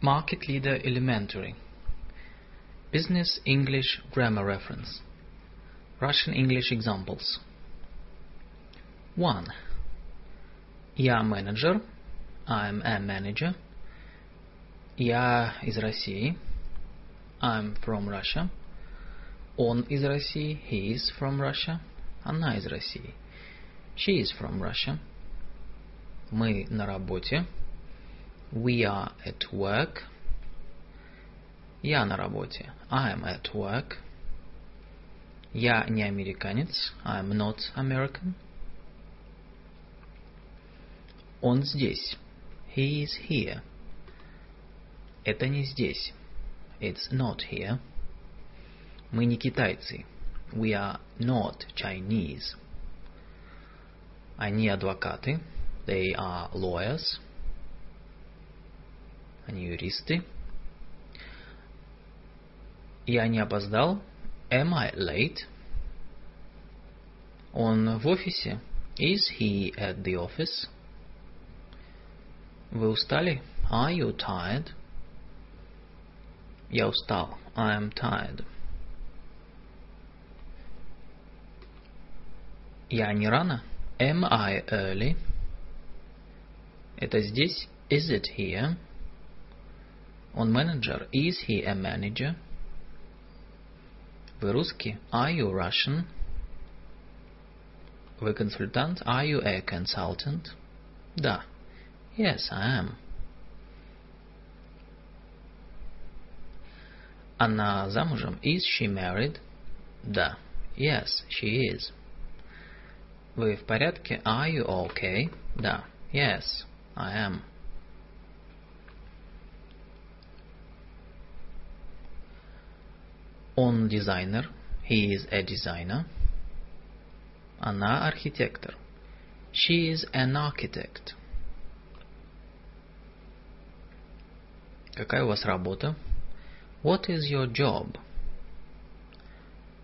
Market Leader Elementary. Business English Grammar Reference. Russian English Examples. 1. Я менеджер. I'm a manager. Я из России. I'm from Russia. Он из России. He is from Russia. Она из России. She is from Russia. Мы на работе. We are at work. Я на работе. I am at work. Я не американец. I'm not American. Он здесь. He is here. Это не здесь. It's not here. Мы не китайцы. We are not Chinese. Они адвокаты. They are lawyers. Они юристы. Я не опоздал. Am I late? Он в офисе. Is he at the office? Вы устали? Are you tired? Я устал. I am tired. Я не рано? Am I early? Это здесь? Is it here? Он менеджер. Is he a manager? Вы русский? Are you Russian? Вы консультант? Are you a consultant? Да. Yes, I am. Она замужем? Is she married? Да. Yes, she is. Вы в порядке? Are you okay? Да. Yes, I am. Он дизайнер. He is a designer. Она архитектор. She is an architect. Какая у вас работа? What is your job?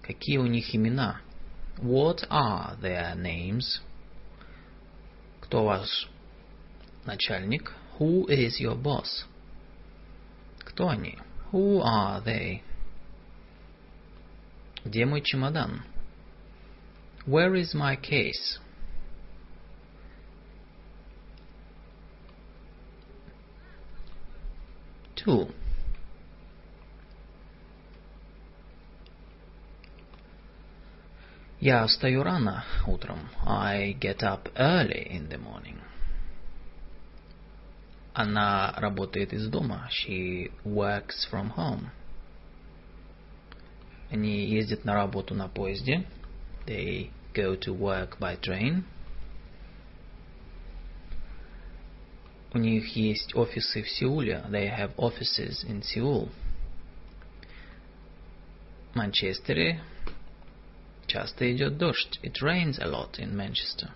Какие у них имена? What are their names? Кто ваш начальник? Who is your boss? Кто они? Who are they? Где мой чемодан? Where is my case? Two. Я встаю рано утром. I get up early in the morning. Она работает из дома. She works from home. Они ездят на работу на поезде. They go to work by train. У них есть офисы в Сеуле. They have offices in Seoul. В Манчестере часто идет дождь. It rains a lot in Manchester.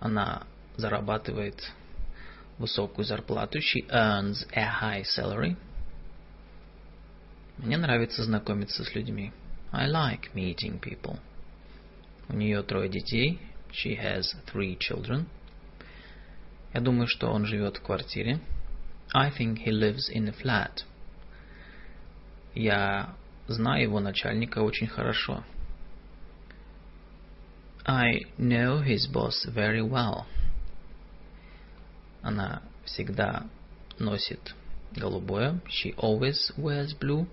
Она зарабатывает высокую зарплату. She earns a high salary. Мне нравится знакомиться с людьми. I like meeting people. У нее трое детей. She has three children. Я думаю, что он живет в квартире. I think he lives in a flat. Я знаю его начальника очень хорошо. I know his boss very well. Она всегда носит голубое. She always wears blue.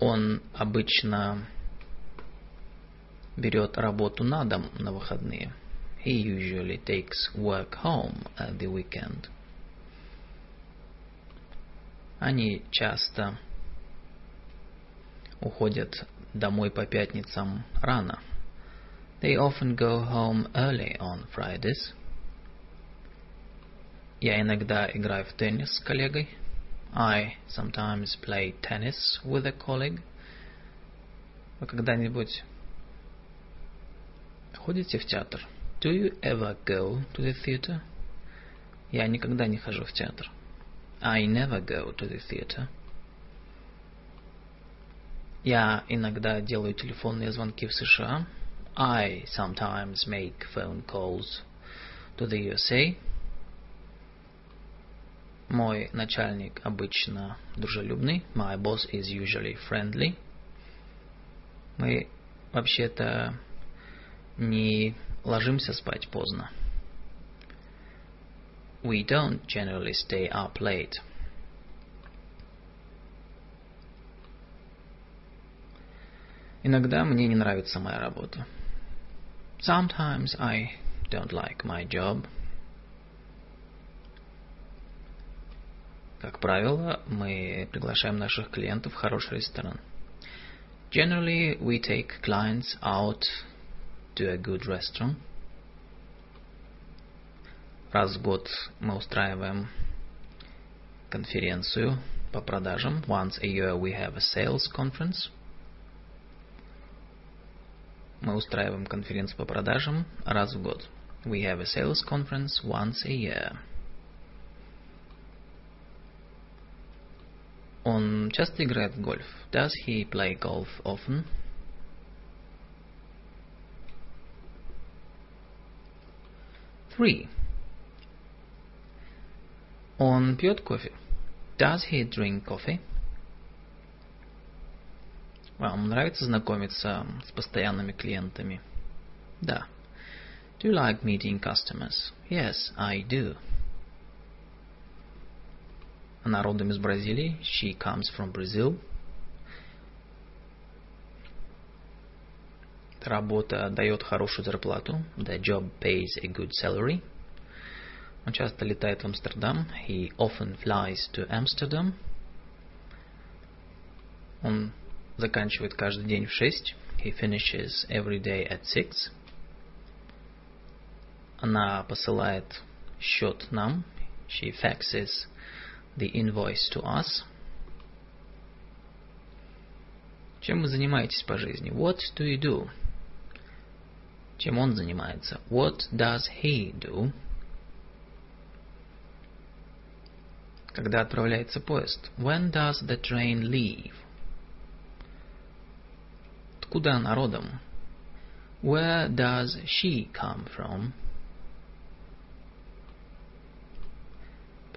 Он обычно берет работу на дом на выходные. He usually takes work home at the weekend. Они часто уходят домой по пятницам рано. They often go home early on Fridays. Я иногда играю в теннис с коллегой. I sometimes play tennis with a colleague. Вы когда-нибудь ходите в театр? Do you ever go to the theater? Я никогда не хожу в театр. I never go to the theater. Я иногда делаю телефонные звонки в США. I sometimes make phone calls to the USA. Мой начальник обычно дружелюбный. My boss is usually friendly. Мы вообще-то не ложимся спать поздно. We don't generally stay up late. Иногда мне не нравится моя работа. Sometimes I don't like my job. Как правило, мы приглашаем наших клиентов в хороший ресторан. Generally, we take clients out to a good restaurant. Раз в год мы устраиваем конференцию по продажам. Once a year we have a sales conference. Мы устраиваем конференцию по продажам раз в год. We have a sales conference once a year. Он часто играет в гольф. Does he play golf often? Three. Он пьет кофе. Does he drink coffee? Вам нравится знакомиться с постоянными клиентами? Да. Do you like meeting customers? Yes, I do. Она родом из Бразилии. She comes from Brazil. Работа дает хорошую зарплату. The job pays a good salary. Он часто летает в Амстердам. He often flies to Amsterdam. Он заканчивает каждый день в шесть. He finishes every day at six. Она посылает счет нам. She faxes the invoice to us. Чем вы занимаетесь по жизни? What do you do? Чем он занимается? What does he do? Когда отправляется поезд? When does the train leave? Откуда она родом? Where does she come from?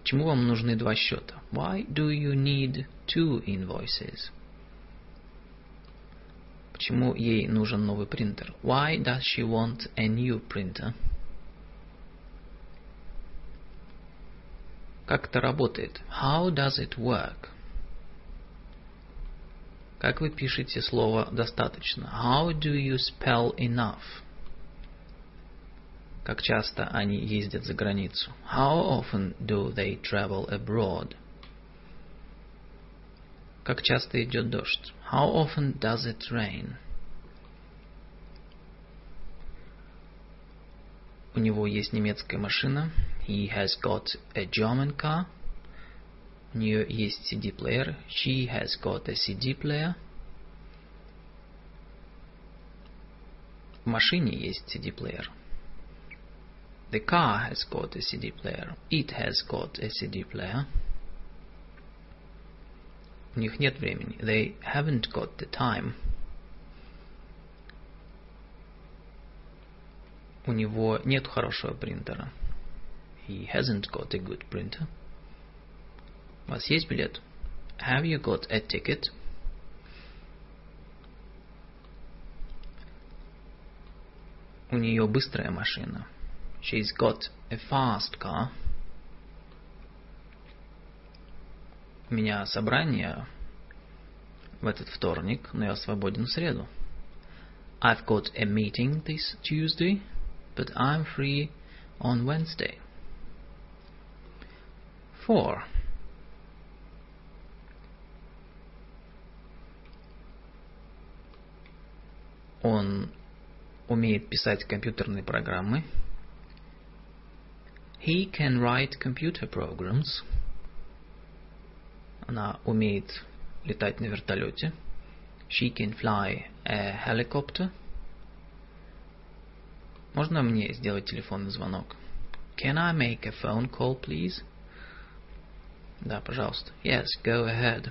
Почему вам нужны два счета? Why do you need two invoices? Почему ей нужен новый принтер? Why does she want a new printer? Как это работает? How does it work? Как вы пишете слово «достаточно»? How do you spell enough? Как часто они ездят за границу? How often do they travel abroad? Как часто идет дождь? How often does it rain? У него есть немецкая машина. He has got a German car. У нее есть CD-плеер. She has got a CD player. В машине есть CD-плеер. The car has got a CD player. It has got a CD player. У них нет времени. They haven't got the time. У него нет хорошего принтера. He hasn't got a good printer. У вас есть билет? Have you got a ticket? У нее быстрая машина. She's got a fast car. У меня собрание в этот вторник, но я свободен в среду. I've got a meeting this Tuesday, but I'm free on Wednesday. Four. Он умеет писать компьютерные программы. He can write computer programs. Она умеет летать на вертолете. She can fly a helicopter. Можно мне сделать телефонный звонок? Can I make a phone call, please? Да, пожалуйста. Yes, go ahead.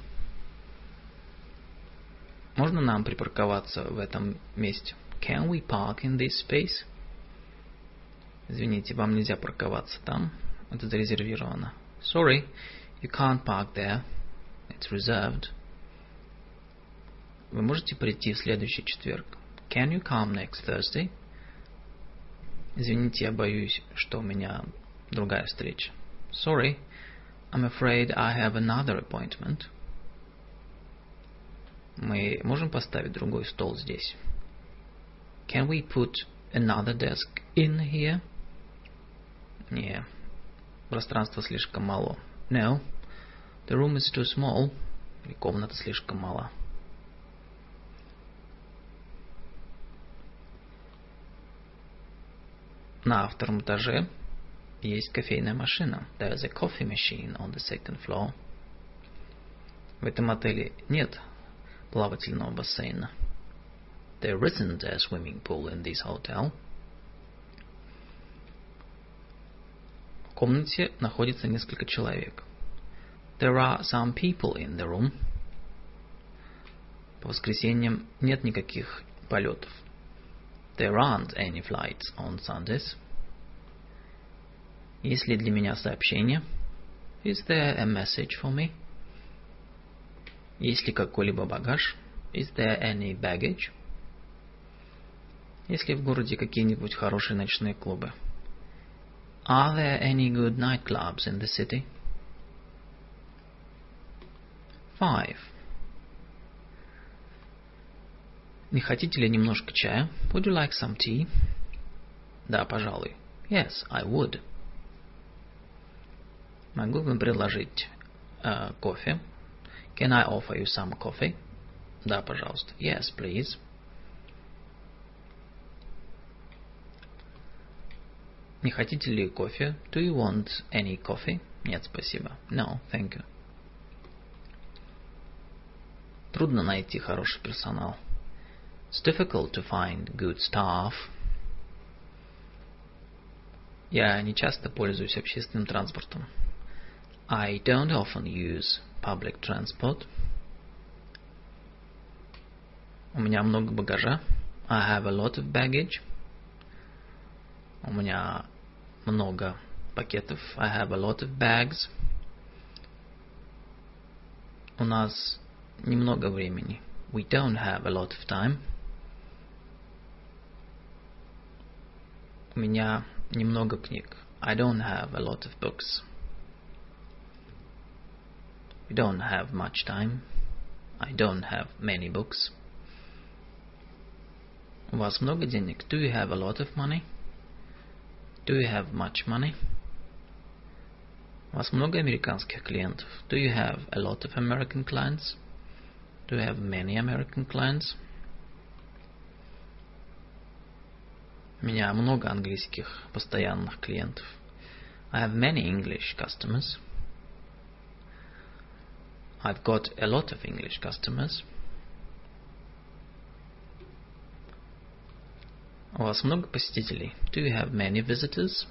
Можно нам припарковаться в этом месте? Can we park in this space? Извините, вам нельзя парковаться там. Это зарезервировано. Sorry, you can't park there. It's reserved. Вы можете прийти в следующий четверг? Can you come next Thursday? Извините, я боюсь, что у меня другая встреча. Sorry, I'm afraid I have another appointment. Мы можем поставить другой стол здесь? Can we put another desk in here? Не, пространства слишком мало. No, the room is too small. И комната слишком мала. На втором этаже есть кофейная машина. There's a coffee machine on the second floor. В этом отеле нет плавательного бассейна. There isn't a swimming pool in this hotel. Комнате находится несколько человек. There are some people in the room. По воскресеньям нет никаких полетов. There aren't any flights on Sundays. Есть ли для меня сообщение? Is there a message for me? Есть ли какой-либо багаж? Is there any baggage? Есть ли в городе какие-нибудь хорошие ночные клубы? Are there any good nightclubs in the city? Five. Не хотите ли немножко чая? Would you like some tea? Да, пожалуй. Yes, I would. Могу вам предложить э, кофе? Can I offer you some coffee? Да, пожалуйста. Yes, please. Не хотите ли кофе? Do you want any coffee? Нет, спасибо. No, thank you. Трудно найти хороший персонал. It's difficult to find good staff. Я не часто пользуюсь общественным транспортом. I don't often use public transport. У меня много багажа. I have a lot of baggage. У меня много пакетов. I have a lot of bags. У нас немного времени. We don't have a lot of time. У меня немного книг. I don't have a lot of books. We don't have much time. I don't have many books. У вас много денег? Do you have a lot of money? Do you have much money? У вас много американских клиентов? Do you have a lot of American clients? Do you have many American clients? У меня много английских постоянных клиентов. I have many English customers. I've got a lot of English customers. У вас много посетителей? Do you have many visitors?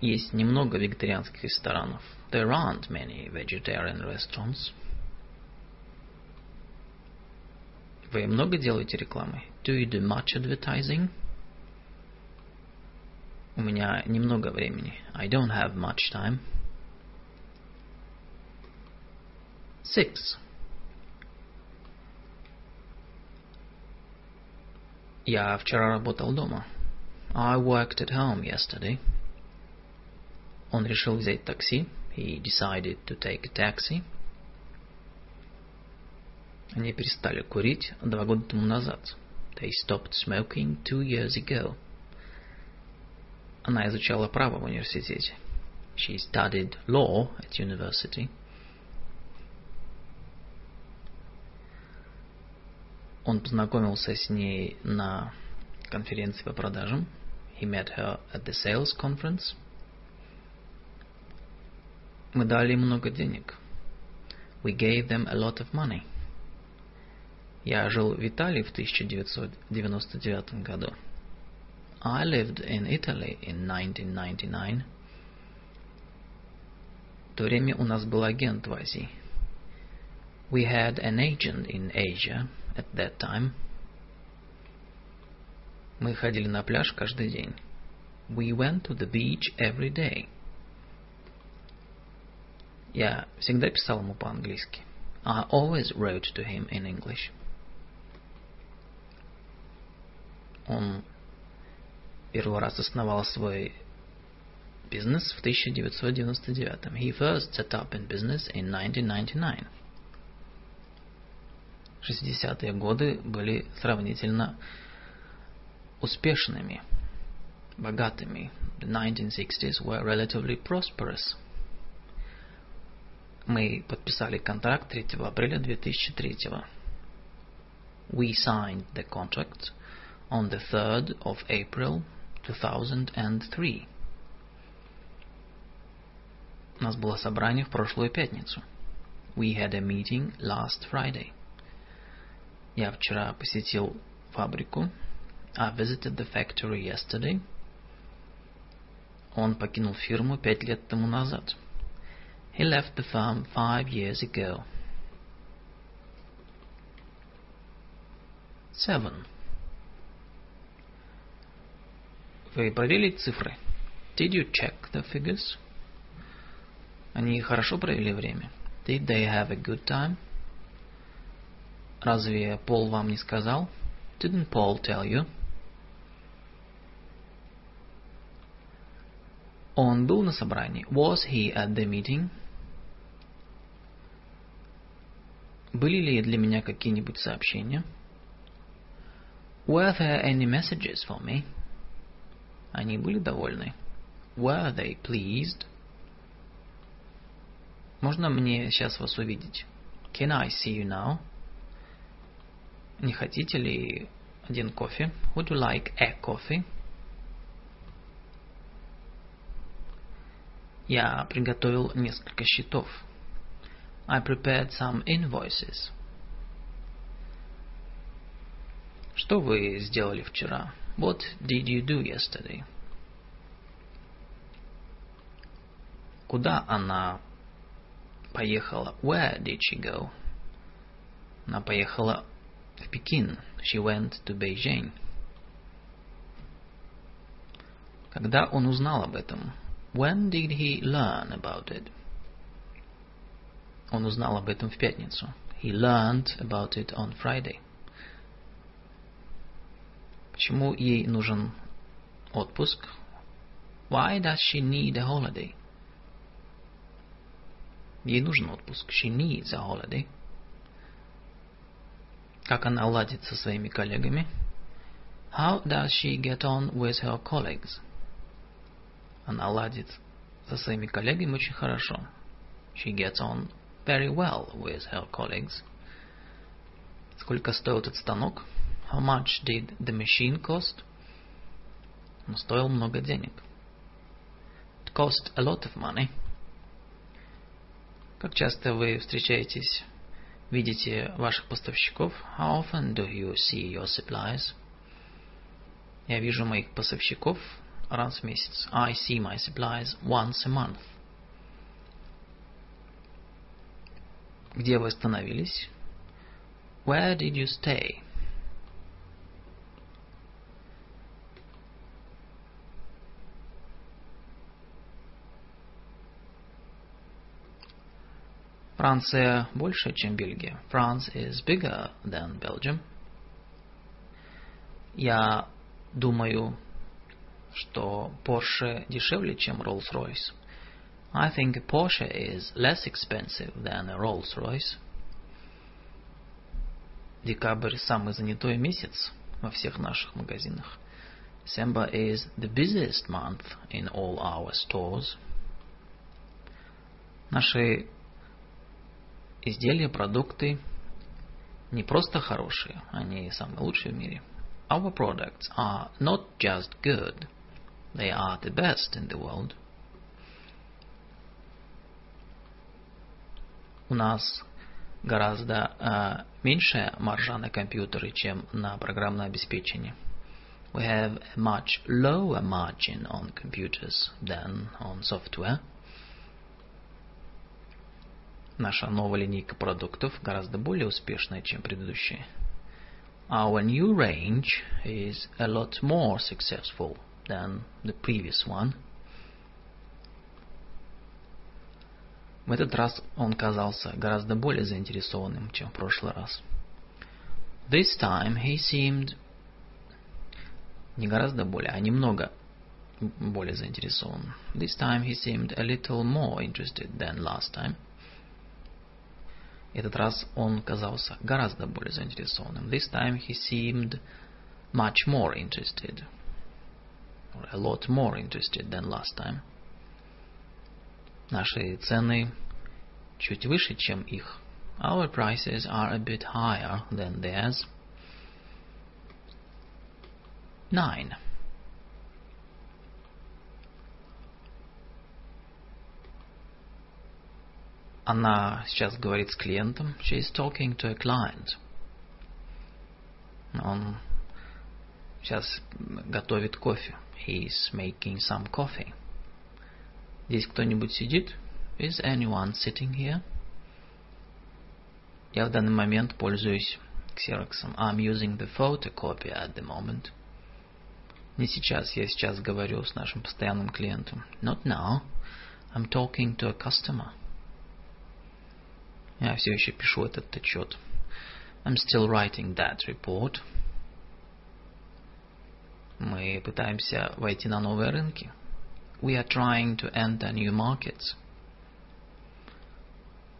Есть немного вегетарианских ресторанов. There aren't many vegetarian restaurants. Вы много делаете рекламы? Do you do much advertising? У меня немного времени. I don't have much time. Six. Я вчера работал дома. I worked at home yesterday. Он решил взять такси. He decided to take a taxi. Они перестали курить два года тому назад. They stopped smoking two years ago. Она изучала право в университете. She studied law at university. Он познакомился с ней на конференции по продажам. He met her at the sales conference. Мы дали им много денег. We gave them a lot of money. Я жил в Италии в 1999 году. I lived in Italy in 1999. В то время у нас был агент в Азии. We had an agent in Asia at that time. Мы ходили на пляж каждый день. We went to the beach every day. Я всегда писал ему по-английски. I always wrote to him in English. Он первый раз основал свой бизнес в 1999. He first set up in business in 1999. 60-е годы были сравнительно успешными, богатыми. The 1960s were relatively prosperous. Мы подписали контракт 3 апреля 2003. We signed the contract on the 3rd of April 2003. У нас было собрание в прошлую пятницу. We had a meeting last Friday. Я вчера посетил фабрику. I visited the factory yesterday. Он покинул фирму пять лет тому назад. He left the firm five years ago. Seven. Вы проверили цифры? Did you check the figures? Они хорошо провели время? Did they have a good time? Разве Пол вам не сказал? Didn't Paul tell you? Он был на собрании. Was he at the meeting? Были ли для меня какие-нибудь сообщения? Were there any messages for me? Они были довольны. Were they pleased? Можно мне сейчас вас увидеть? Can I see you now? Не хотите ли один кофе? Would you like a coffee? Я приготовил несколько счетов. I prepared some invoices. Что вы сделали вчера? What did you do yesterday? Куда она поехала? Where did she go? Она поехала Пекин. She went to Beijing. Когда он узнал об этом? When did he learn about it? Он узнал об этом в пятницу. He learned about it on Friday. Почему ей нужен отпуск? Why does she need a holiday? Ей нужен отпуск. She needs a holiday. Как она ладит со своими коллегами? How does she get on with her colleagues? Она ладит со своими коллегами очень хорошо. She gets on very well with her colleagues. Сколько стоил этот станок? How much did the machine cost? Он стоил много денег. It cost a lot of money. Как часто вы встречаетесь, видите ваших поставщиков? How often do you see your suppliers? Я вижу моих поставщиков раз в месяц. I see my supplies once a month. Где вы остановились? Where did you stay? Франция больше, чем Бельгия. France is bigger than Belgium. Я думаю, что Porsche дешевле, чем Rolls-Royce. I think Porsche is less expensive than a Rolls-Royce. Декабрь самый занятой месяц во всех наших магазинах. December is the busiest month in all our stores. Наши изделия, продукты не просто хорошие, они самые лучшие в мире. Our products are not just good – They are the best in the world. У нас гораздо э, меньшая маржа на компьютеры, чем на программное обеспечение. We have a much lower margin on computers than on software. Наша новая линейка продуктов гораздо более успешная, чем предыдущие. our new range is a lot more successful than the previous one. В этот раз он казался гораздо более заинтересованным, чем в прошлый раз. This time he seemed не гораздо более, а немного более заинтересован. This time he seemed a little more interested than last time. Этот раз он казался гораздо более заинтересованным. This time he seemed much more interested. Or a lot more interested than last time. Наши цены чуть выше, чем их. Our prices are a bit higher than theirs. Nine. Она сейчас говорит с клиентом. She is talking to a client. Он сейчас готовит кофе. He is making some coffee. Здесь кто-нибудь сидит? Is anyone sitting here? Я в данный момент пользуюсь ксероксом. I'm using the photocopy at the moment. Не сейчас, я сейчас говорю с нашим постоянным клиентом. Not now. I'm talking to a customer. Я все еще пишу этот отчет. I'm still writing that report. Мы пытаемся войти на новые рынки. We are trying to enter new markets.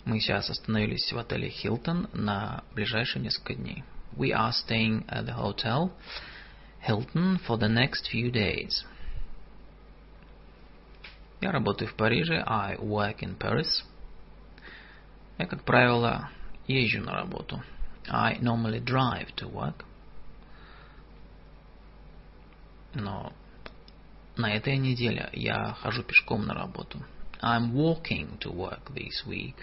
Мы сейчас остановились в отеле Hilton на ближайшие несколько дней. We are staying at the hotel Hilton for the next few days. Я работаю в Париже. I work in Paris. Я, как правило, езжу на работу. I normally drive to work. Но на этой неделе я хожу пешком на работу. I'm walking to work this week.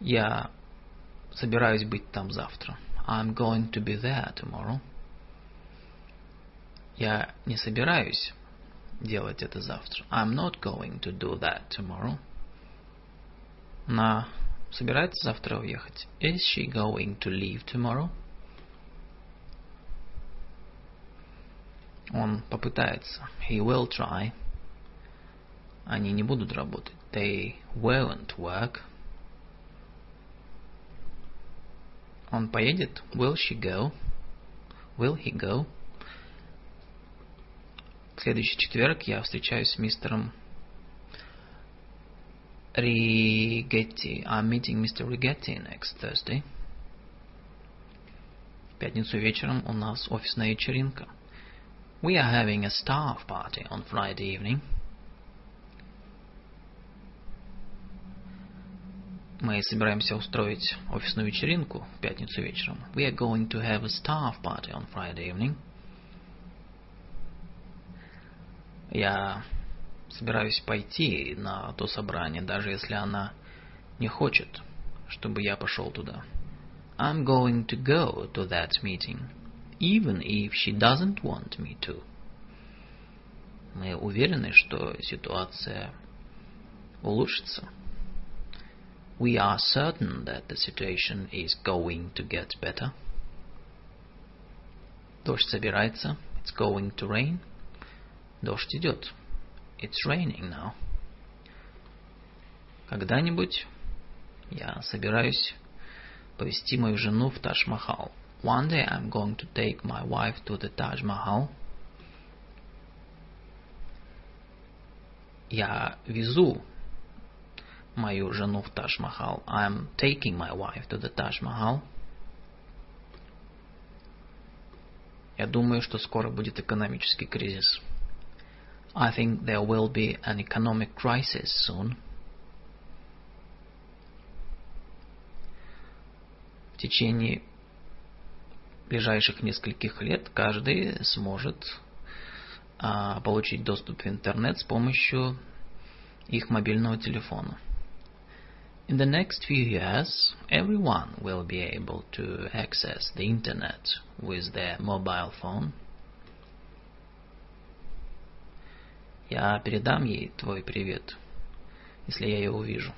Я собираюсь быть там завтра. I'm going to be there tomorrow. Я не собираюсь делать это завтра. I'm not going to do that tomorrow. Она собирается завтра уехать. Is she going to leave tomorrow? Он попытается. He will try. Они не будут работать. They won't work. Он поедет. Will she go? Will he go? В следующий четверг я встречаюсь с мистером Rigetti. I'm meeting Mr. Rigetti next Thursday. В пятницу вечером у нас офисная вечеринка. We are having a staff party on Friday evening. Мы собираемся устроить офисную вечеринку в пятницу вечером. We are going to have a staff party on Friday evening. Я собираюсь пойти на то собрание, даже если она не хочет, чтобы я пошел туда. I'm going to go to that meeting, even if she doesn't want me to. Мы уверены, что ситуация улучшится. We are certain that the situation is going to get better. Дождь собирается. It's going to rain. Дождь идет. It's raining now. Когда-нибудь я собираюсь повести мою жену в Тадж-Махал. One day I'm going to take my wife to the Taj Mahal. Я везу мою жену в Тадж-Махал. I'm taking my wife to the Taj Mahal. Я думаю, что скоро будет экономический кризис. I think there will be an economic crisis soon. В течение ближайших нескольких лет каждый сможет а, получить доступ в интернет с помощью их мобильного телефона. In the next few years, everyone will be able to access the internet with their mobile phone. Я передам ей твой привет, если я ее увижу.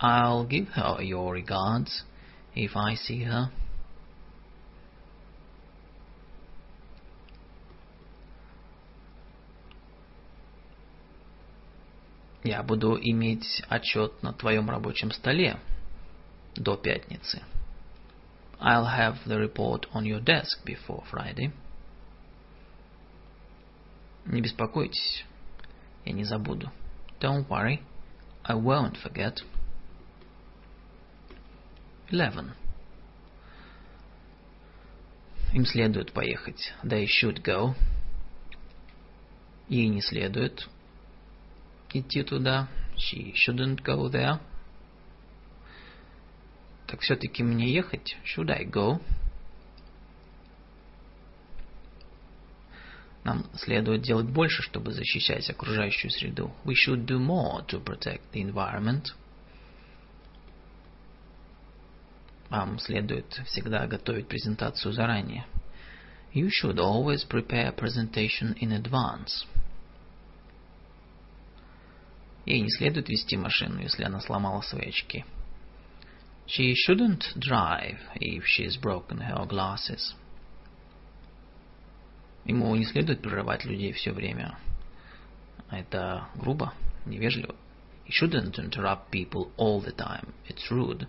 I'll give her your regards if I see her. Я буду иметь отчет на твоем рабочем столе до пятницы. I'll have the report on your desk before Friday. Не беспокойтесь, я не забуду. Don't worry, I won't forget. 11. Им следует поехать. They should go. Ей не следует идти туда. She shouldn't go there. Так все-таки мне ехать? Should I go? Нам следует делать больше, чтобы защищать окружающую среду. We should do more to protect the environment. Вам следует всегда готовить презентацию заранее. You should always prepare presentation in advance. Ей не следует вести машину, если она сломала свои очки. She shouldn't drive if she's broken her glasses. Ему не следует прерывать людей все время. Это грубо, невежливо. He shouldn't interrupt people all the time. It's rude.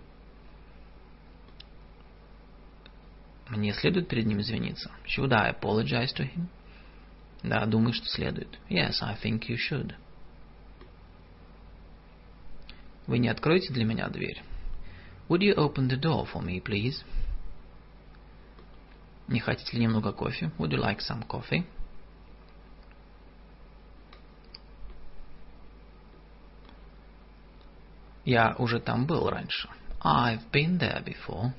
Мне следует перед ним извиниться. Should I apologize to him? Да, думаю, что следует. Yes, I think you should. Вы не откроете для меня дверь? Would you open the door for me, please? Не хотите ли немного кофе? Would you like some coffee? Я уже там был раньше. I've been there before.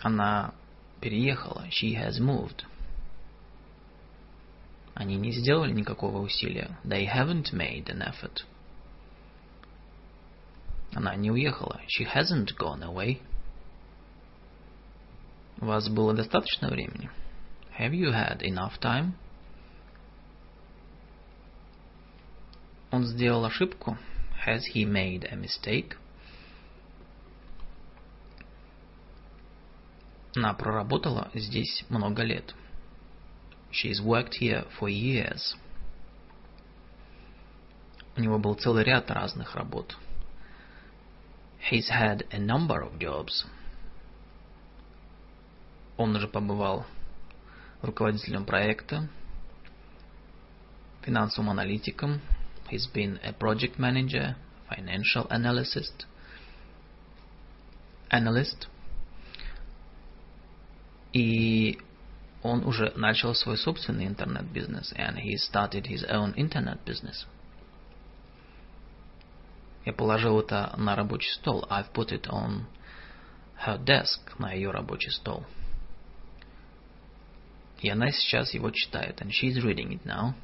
Она переехала. She has moved. Они не сделали никакого усилия. They haven't made an effort. Она не уехала. She hasn't gone away. У вас было достаточно времени? Have you had enough time? Он сделал ошибку. Has he made a mistake? Она проработала здесь много лет. She's worked here for years. У него был целый ряд разных работ. He's had a number of jobs. Он уже побывал руководителем проекта, финансовым аналитиком. He's been a project manager, financial analyst, analyst. И он уже начал свой собственный интернет-бизнес, and he started his own internet business. Я положил это на рабочий стол. I've put it on her desk, на ее рабочий стол. И она сейчас его читает, and she's reading it now.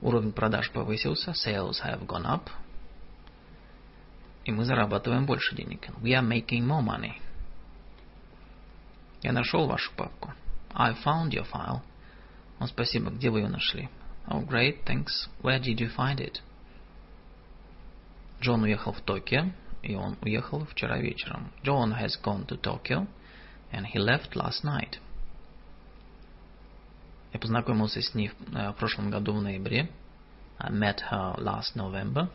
Уровень продаж повысился, sales have gone up. И мы зарабатываем больше денег. We are making more money. Я нашел вашу папку. I found your file. О, спасибо. Где вы ее нашли? Oh, great. Thanks. Where did you find it? Джон уехал в Токио, и он уехал вчера вечером. John has gone to Tokyo, and he left last night. Я познакомился с ней в прошлом году в ноябре. I met her last November.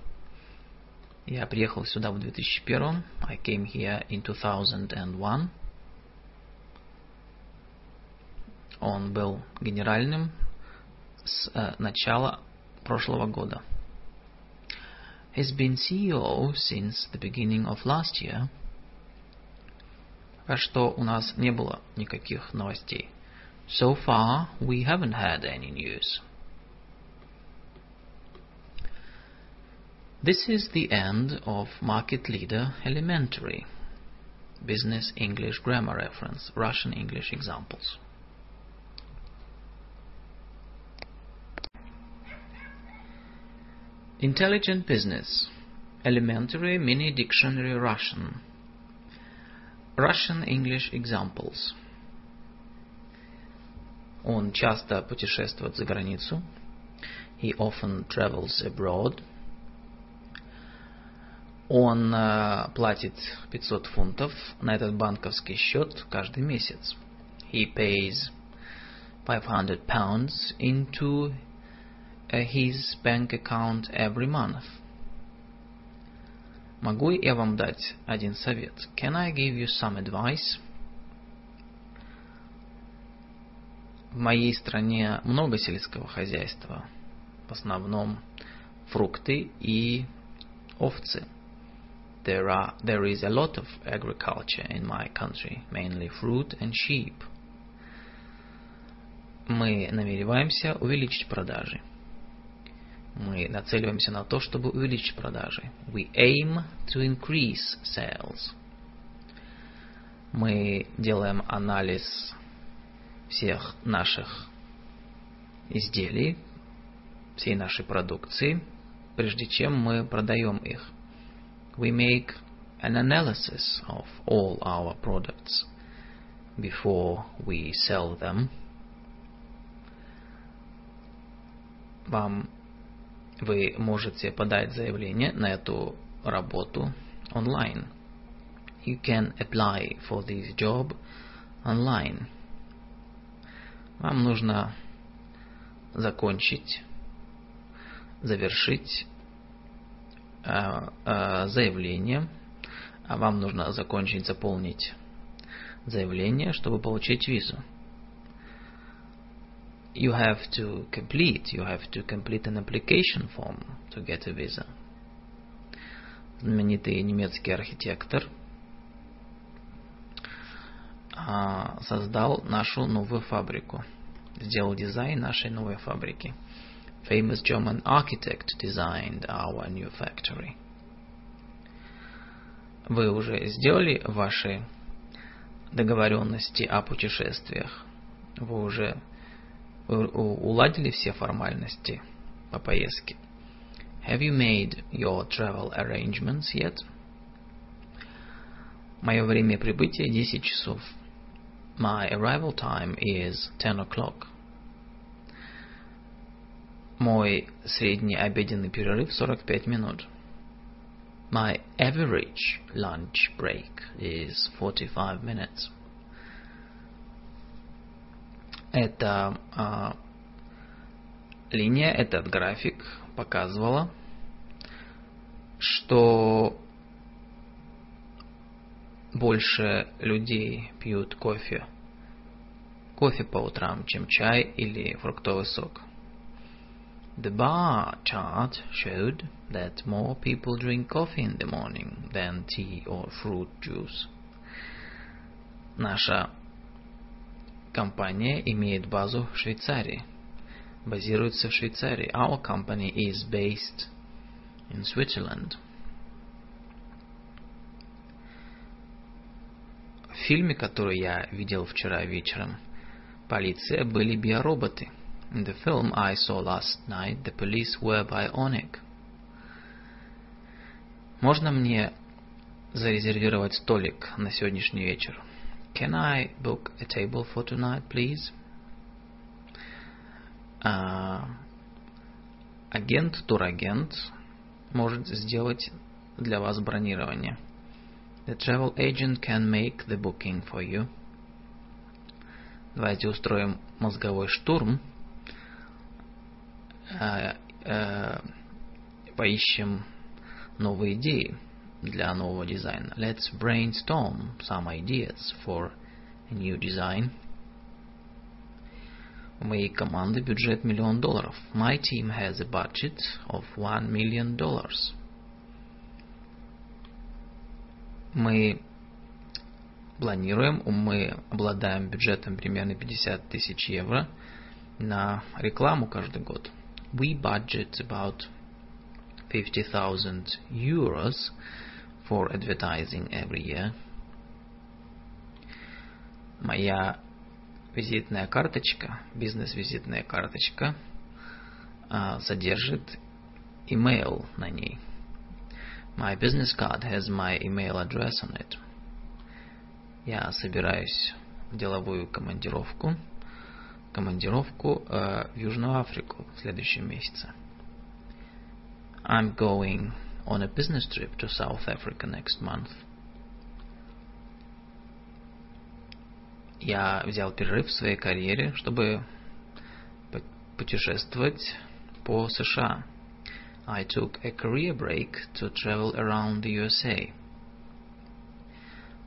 Я приехал сюда в 2001. I came here in 2001. Он был генеральным с э, начала прошлого года. He's been CEO since the beginning of last year. Пока что у нас не было никаких новостей. So far, we haven't had any news. This is the end of Market Leader Elementary. Business English Grammar Reference, Russian English Examples. Intelligent Business Elementary Mini Dictionary Russian Russian English Examples Он часто путешествует за границу. He often travels abroad. Он uh, платит 500 фунтов на этот банковский счет каждый месяц. He pays 500 pounds into uh, his bank account every month. Могу я вам дать один совет? Can I give you some advice? В моей стране много сельского хозяйства. В основном фрукты и овцы. There, are, there is a lot of agriculture in my country, mainly fruit and sheep. Мы намереваемся увеличить продажи. Мы нацеливаемся на то, чтобы увеличить продажи. We aim to increase sales. Мы делаем анализ всех наших изделий, всей нашей продукции, прежде чем мы продаем их. We make an analysis of all our products before we sell them. Вам вы можете подать заявление на эту работу онлайн. You can apply for this job online. Вам нужно закончить, завершить э, э, заявление. А вам нужно закончить, заполнить заявление, чтобы получить визу. You have to complete, you have to complete an application form to get a visa. Знаменитый немецкий архитектор – создал нашу новую фабрику, сделал дизайн нашей новой фабрики. Famous German architect designed our new factory. Вы уже сделали ваши договоренности о путешествиях? Вы уже уладили все формальности по поездке? Have you made your travel arrangements yet? Мое время прибытия 10 часов. My arrival time is 10 o'clock. Мой средний обеденный перерыв 45 минут. My average lunch break is 45 minutes. Эта а, линия, этот график показывала, что больше людей пьют кофе. Кофе по утрам, чем чай или фруктовый сок. The bar chart showed that more people drink coffee in the morning than tea or fruit juice. Наша компания имеет базу в Швейцарии. Базируется в Швейцарии. Our company is based in Switzerland. В фильме, который я видел вчера вечером, полиция были биороботы. In the film I saw last night, the police were bionic. Можно мне зарезервировать столик на сегодняшний вечер? Can I book a table for tonight, please? Uh, агент, турагент может сделать для вас бронирование. The travel agent can make the booking for you. Давайте устроим мозговой штурм. Э, э, поищем новые идеи для нового дизайна. Let's brainstorm some ideas for a new design. У моей команды бюджет миллион долларов. My team has a budget of one million dollars. мы планируем, мы обладаем бюджетом примерно 50 тысяч евро на рекламу каждый год. We budget about 50,000 euros for advertising every year. Моя визитная карточка, бизнес-визитная карточка, содержит имейл на ней – My business card has my email address on it. Я собираюсь в деловую командировку, командировку э, в Южную Африку в следующем месяце. I'm going on a business trip to South Africa next month. Я взял перерыв в своей карьере, чтобы путешествовать по США. I took a career break to travel around the USA.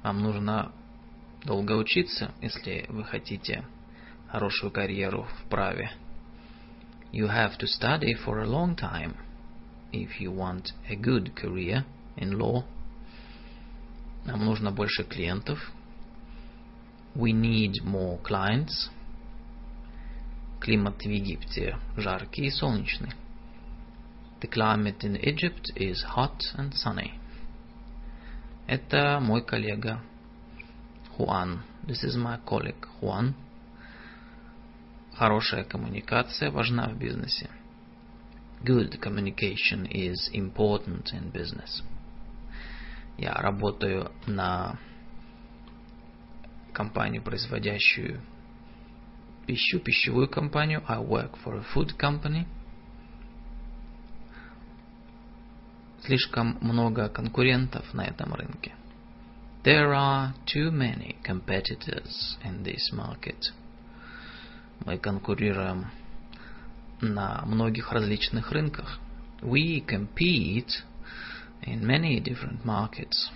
Вам нужно долго учиться, если вы хотите хорошую карьеру в праве. You have to study for a long time if you want a good career in law. Нам нужно больше клиентов. We need more clients. Климат в Египте жаркий и солнечный. The climate in Egypt is hot and sunny. Это мой коллега Хуан. This is my colleague Juan. Хорошая коммуникация важна в бизнесе. Good communication is important in business. Я работаю на компанию, производящую пищу, пищевую компанию. I work for a food company. Слишком много конкурентов на этом рынке. There are too many competitors in this market. Мы конкурируем на многих различных рынках. We compete in many different markets.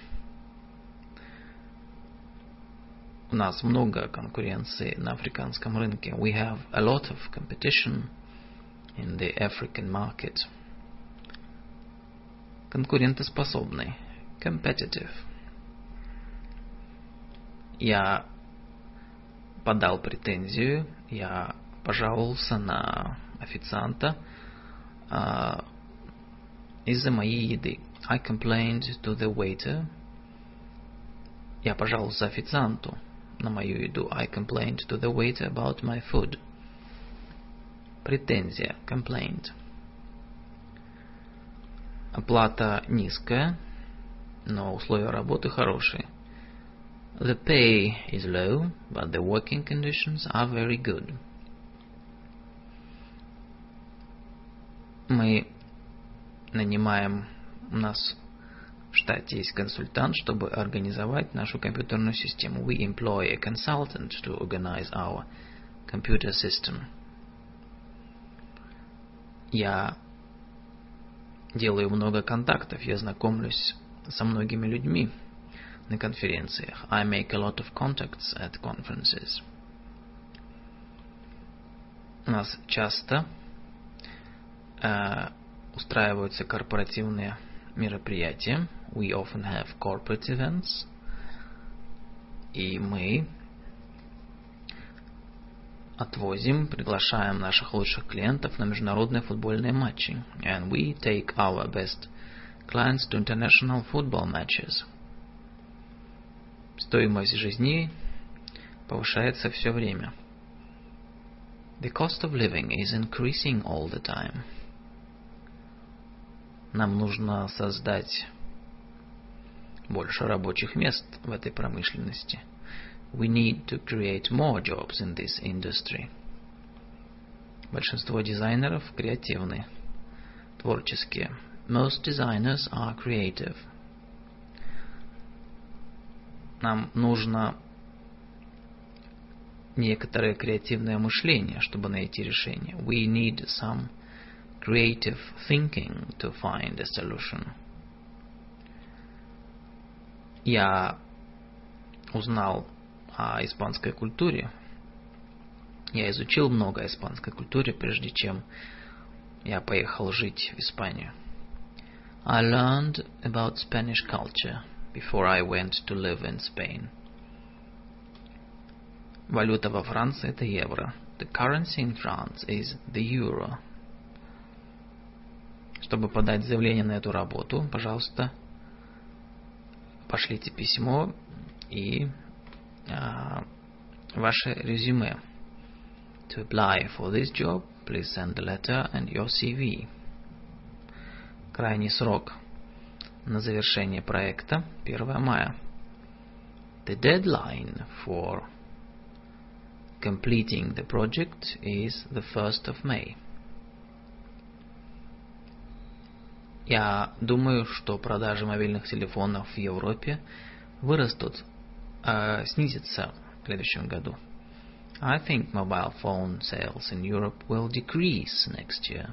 У нас много конкуренции на африканском рынке. We have a lot of competition in the African market. Конкурентоспособный. Competitive. Я подал претензию, я пожаловался на официанта uh, из-за моей еды. I complained to the waiter. Я пожаловался официанту на мою еду. I complained to the waiter about my food. Претензия. Complaint. Оплата низкая, но условия работы хорошие. The pay is low, but the working conditions are very good. Мы нанимаем, у нас в штате есть консультант, чтобы организовать нашу компьютерную систему. We employ a consultant to organize our computer system. Я делаю много контактов, я знакомлюсь со многими людьми на конференциях. I make a lot of contacts at conferences. У нас часто э, устраиваются корпоративные мероприятия. We often have corporate events. И мы отвозим, приглашаем наших лучших клиентов на международные футбольные матчи. And we take our best clients to international football matches. Стоимость жизни повышается все время. The cost of living is increasing all the time. Нам нужно создать больше рабочих мест в этой промышленности. We need to create more jobs in this industry. Большинство дизайнеров креативны, творческие. Most designers are creative. Нам нужно некоторое креативное мышление, чтобы найти решение. We need some creative thinking to find a solution. Я узнал о испанской культуре. Я изучил много о испанской культуре, прежде чем я поехал жить в Испанию. I learned about Spanish culture before I went to live in Spain. Валюта во Франции – это евро. The currency in France is the euro. Чтобы подать заявление на эту работу, пожалуйста, пошлите письмо и а, ваше резюме. To apply for this job, please send a letter and your CV. Крайний срок на завершение проекта 1 мая. The deadline for completing the project is the 1st of May. Я думаю, что продажи мобильных телефонов в Европе вырастут, э, снизятся в следующем году. I think mobile phone sales in Europe will decrease next year.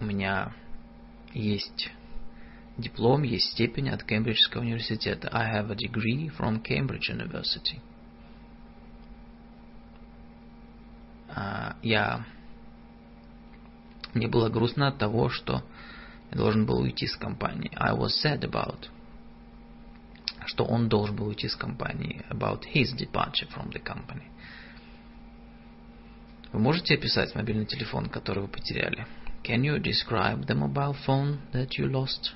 У меня есть диплом, есть степень от Кембриджского университета. I have a degree from Cambridge University. Uh, я мне было грустно от того, что я должен был уйти с компании. I was sad about что он должен был уйти с компании. About his departure from the company. Вы можете описать мобильный телефон, который вы потеряли? Can you describe the mobile phone that you lost?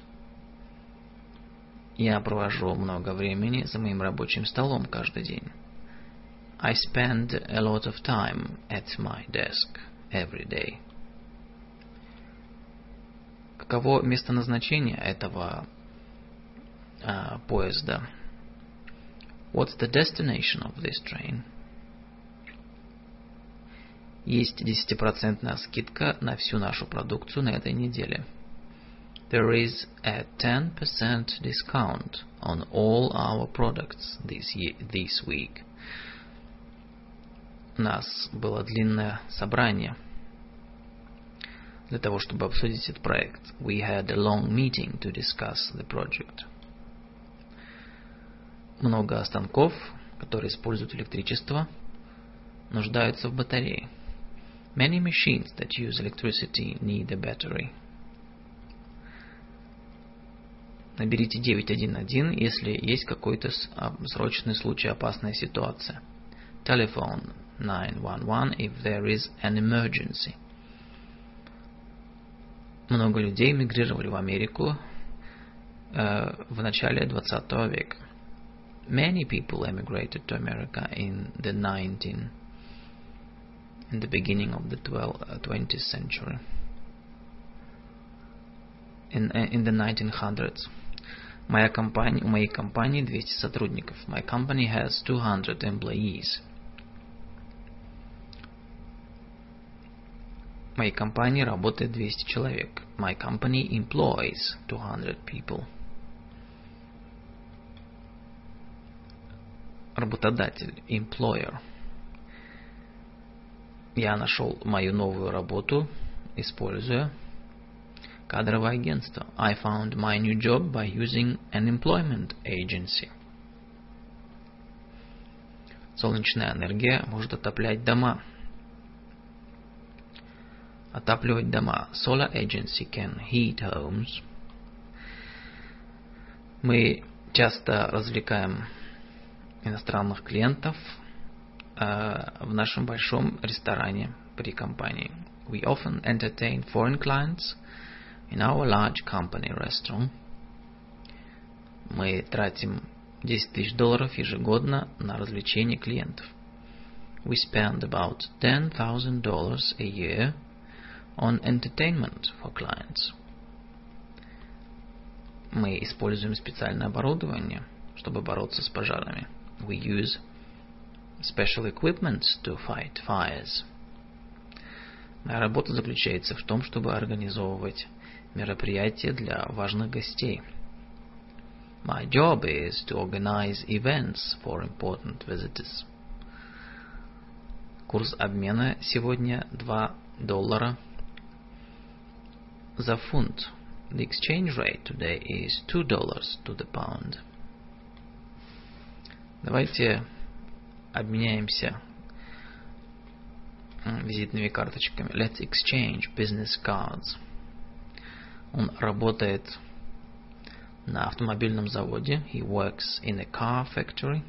Я провожу много времени за моим рабочим столом каждый день. I spend a lot of time at my desk every day. Каково место назначения этого а, поезда? What's the destination of this train? Есть 10% скидка на всю нашу продукцию на этой неделе. There is a 10% discount on all our products this, year, this week. У нас было длинное собрание – для того, чтобы обсудить этот проект. We had a long meeting to discuss the project. Много станков, которые используют электричество, нуждаются в батарее. Many machines that use electricity need a battery. Наберите 911, если есть какой-то срочный случай, опасная ситуация. Telephone 911 if there is an emergency. Много людей мигрировали в Америку э, в начале 20 века. Many people emigrated to America in the 19 in the beginning of the 12, 20th century. In, in the 1900s. Моя компания, у моей компании 200 сотрудников. My company has 200 employees. Моей компании работает 200 человек. My company employs 200 people. Работодатель, employer. Я нашел мою новую работу, используя кадровое агентство. I found my new job by using an employment agency. Солнечная энергия может отоплять дома. Отапливать дома. Solar agency can heat homes. Мы часто развлекаем иностранных клиентов э, в нашем большом ресторане при компании. We often entertain foreign clients in our large company restaurant. Мы тратим 10 тысяч долларов ежегодно на развлечение клиентов. We spend about $10,000 a year on entertainment for clients. Мы используем специальное оборудование, чтобы бороться с пожарами. We use special equipment to fight fires. Моя работа заключается в том, чтобы организовывать мероприятия для важных гостей. My job is to organize events for important visitors. Курс обмена сегодня 2 доллара за фунт. The exchange rate today is $2 to the pound. Давайте обменяемся визитными карточками. Let's exchange business cards. Он работает на автомобильном заводе. He works in a car factory.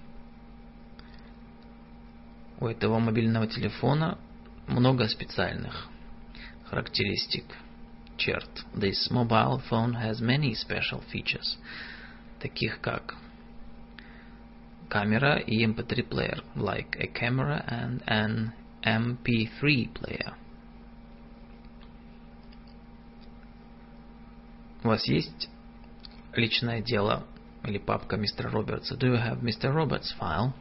У этого мобильного телефона много специальных характеристик – черт. This mobile phone has many special features, таких как камера и MP3 player, like a camera and an MP3 player. У вас есть личное дело или папка мистера Робертса? Do you have Mr. Roberts' file?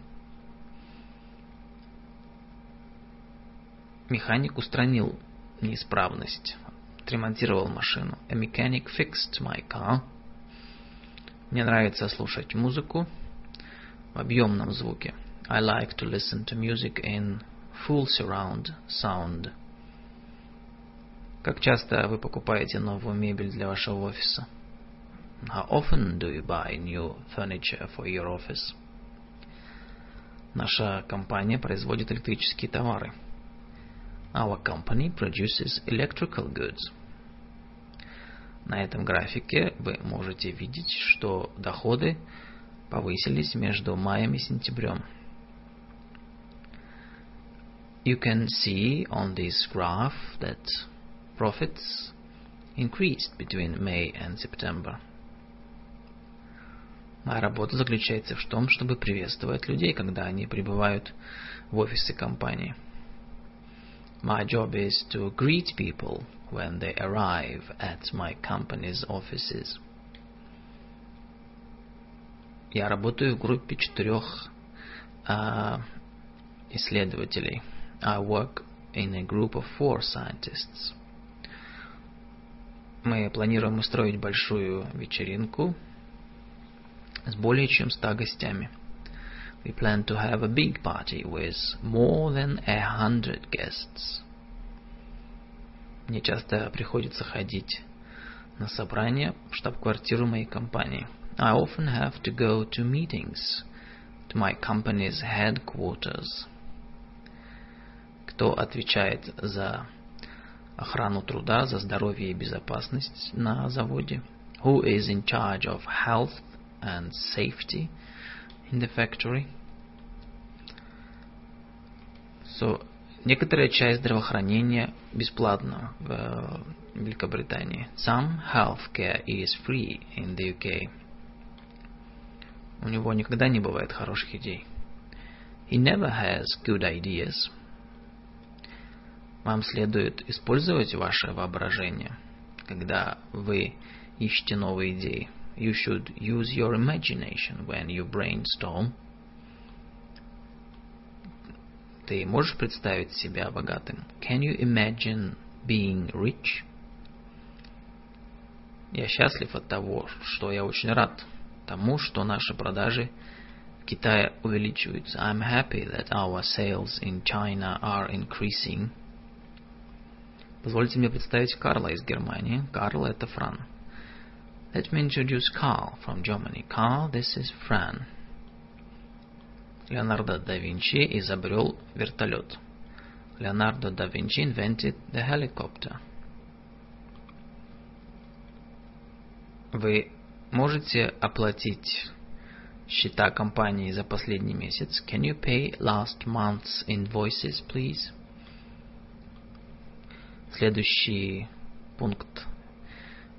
Механик устранил неисправность отремонтировал машину. A mechanic fixed my car. Мне нравится слушать музыку в объемном звуке. I like to listen to music in full surround sound. Как часто вы покупаете новую мебель для вашего офиса? How often do you buy new furniture for your office? Наша компания производит электрические товары. Our company produces electrical goods. На этом графике вы можете видеть, что доходы повысились между маем и сентябрем. You can see on this graph that profits increased between May and September. Моя работа заключается в том, чтобы приветствовать людей, когда они прибывают в офисы компании. My job is to greet people when they arrive at my company's offices. Я работаю в группе четырех uh, исследователей. I work in a group of four scientists. Мы планируем устроить большую вечеринку с более чем ста гостями. We plan to have a big party with more than a hundred guests. Мне часто приходится ходить на собрания в штаб-квартиру моей компании. I often have to go to meetings to my company's headquarters. Кто отвечает за охрану труда, за здоровье и безопасность на заводе? Who is in charge of health and safety in the factory. So, некоторая часть здравоохранения бесплатна в Великобритании. Some healthcare is free in the UK. У него никогда не бывает хороших идей. He never has good ideas. Вам следует использовать ваше воображение, когда вы ищете новые идеи. You should use your imagination when you brainstorm. Ты можешь представить себя богатым? Can you imagine being rich? Я счастлив от того, что я очень рад тому, что наши продажи в Китае увеличиваются. I'm happy that our sales in China are increasing. Позвольте мне представить Карла из Германии. Карл – это Фран. Let me introduce Carl from Germany. Carl, this is Fran. Леонардо да Винчи изобрел вертолет. Leonardo da Vinci invented the helicopter. Вы можете оплатить счета компании за последний месяц? Can you pay last month's invoices, please? Следующий пункт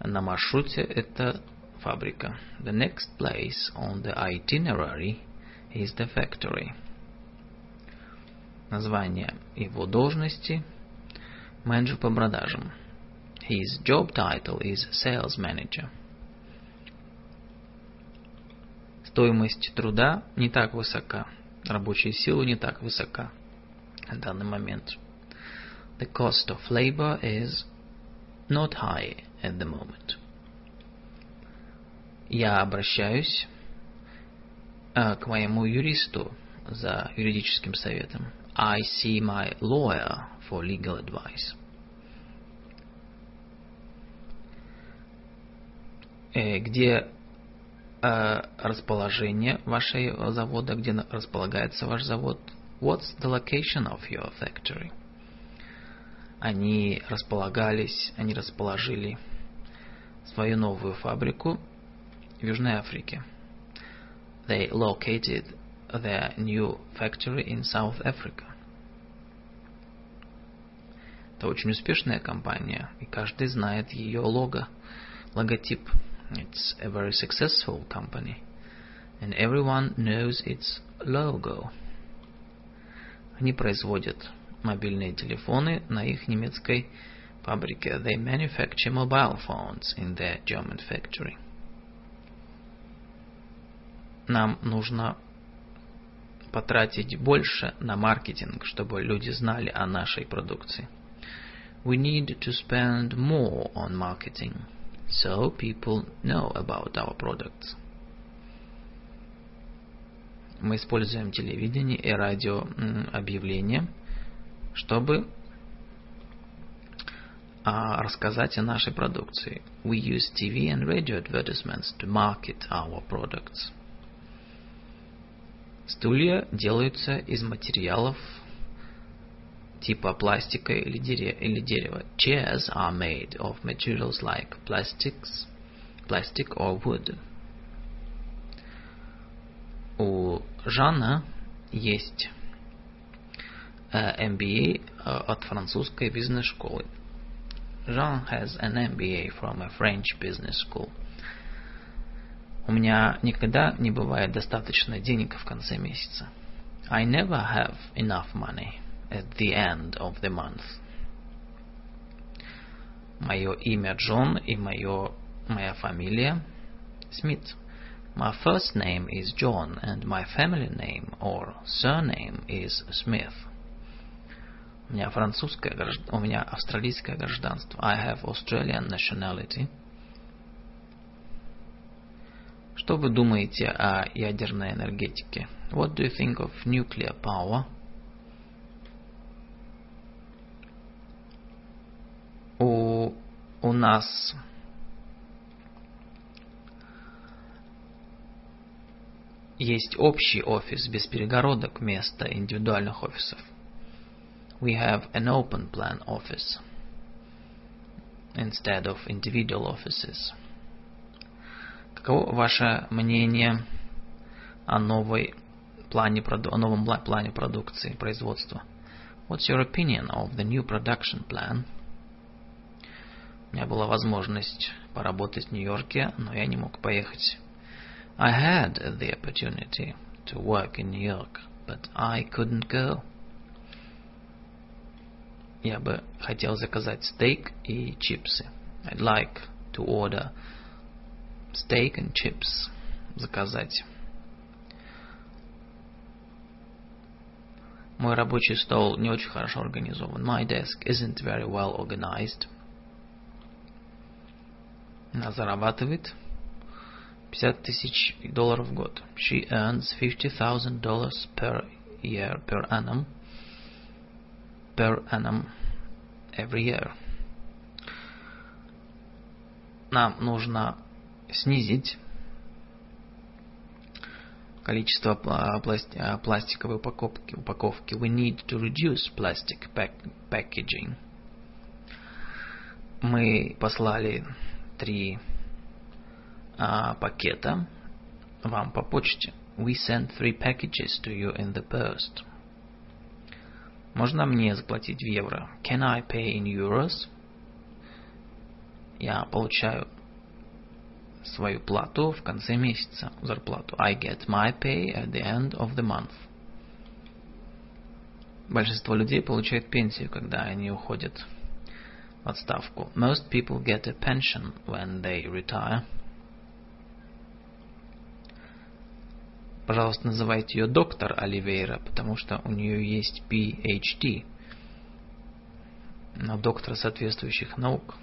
на маршруте это фабрика. The next place on the itinerary is the factory. Название его должности – менеджер по продажам. His job title is sales manager. Стоимость труда не так высока, рабочая сила не так высока на данный момент. The cost of labor is not high at the moment. Я обращаюсь э, к моему юристу за юридическим советом. I see my lawyer for legal advice. Э, где э, расположение вашего завода, где располагается ваш завод? What's the location of your factory? Они располагались, они расположили свою новую фабрику в Южной Африке. They located their new factory in South Africa. Это очень успешная компания, и каждый знает ее лого, логотип. It's a very successful company, and everyone knows its logo. Они производят мобильные телефоны на их немецкой фабрике. They manufacture mobile phones in their German factory. Нам нужно потратить больше на маркетинг, чтобы люди знали о нашей продукции. we need to spend more on marketing so people know about our products. Мы используем телевидение и радио объявления, чтобы рассказать о нашей продукции. We use TV and radio advertisements to market our products. Стулья делаются из материалов типа пластика или, дерева. Chairs are made of materials like plastics, plastic or wood. У Жана есть MBA от французской бизнес-школы. Jean has an MBA from a French business school. У меня никогда не бывает достаточно денег в конце месяца. I never have enough money at the end of the month. Мое имя Джон и мое, моя фамилия Смит. My first name is John and my family name or surname is Smith. У меня французское гражданство, у меня австралийское гражданство. I have Australian nationality. Что вы думаете о ядерной энергетике? What do you think of nuclear power? У, у нас есть общий офис без перегородок вместо индивидуальных офисов. We have an open plan office instead of individual offices. Каково ваше мнение о новой плане, о новом плане продукции, производства? What's your opinion of the new production plan? У меня была возможность поработать в Нью-Йорке, но я не мог поехать. I had the opportunity to work in New York, but I couldn't go. Я бы хотел заказать стейк и чипсы. I'd like to order steak and chips. Заказать. Мой рабочий стол не очень хорошо организован. My desk isn't very well organized. Она зарабатывает 50 тысяч долларов в год. She earns $50,000 per year, per annum. Per annum, every year. Нам нужно снизить количество пластиковой упаковки. упаковки. We need to reduce plastic pack packaging. Мы послали три а, пакета вам по почте. We sent three packages to you in the post. Можно мне заплатить в евро? Can I pay in euros? Я получаю свою плату в конце месяца, зарплату. I get my pay at the end of the month. Большинство людей получают пенсию, когда они уходят в отставку. Most people get a pension when they retire. Пожалуйста, называйте ее доктор Оливейра, потому что у нее есть PhD. Но доктор соответствующих наук.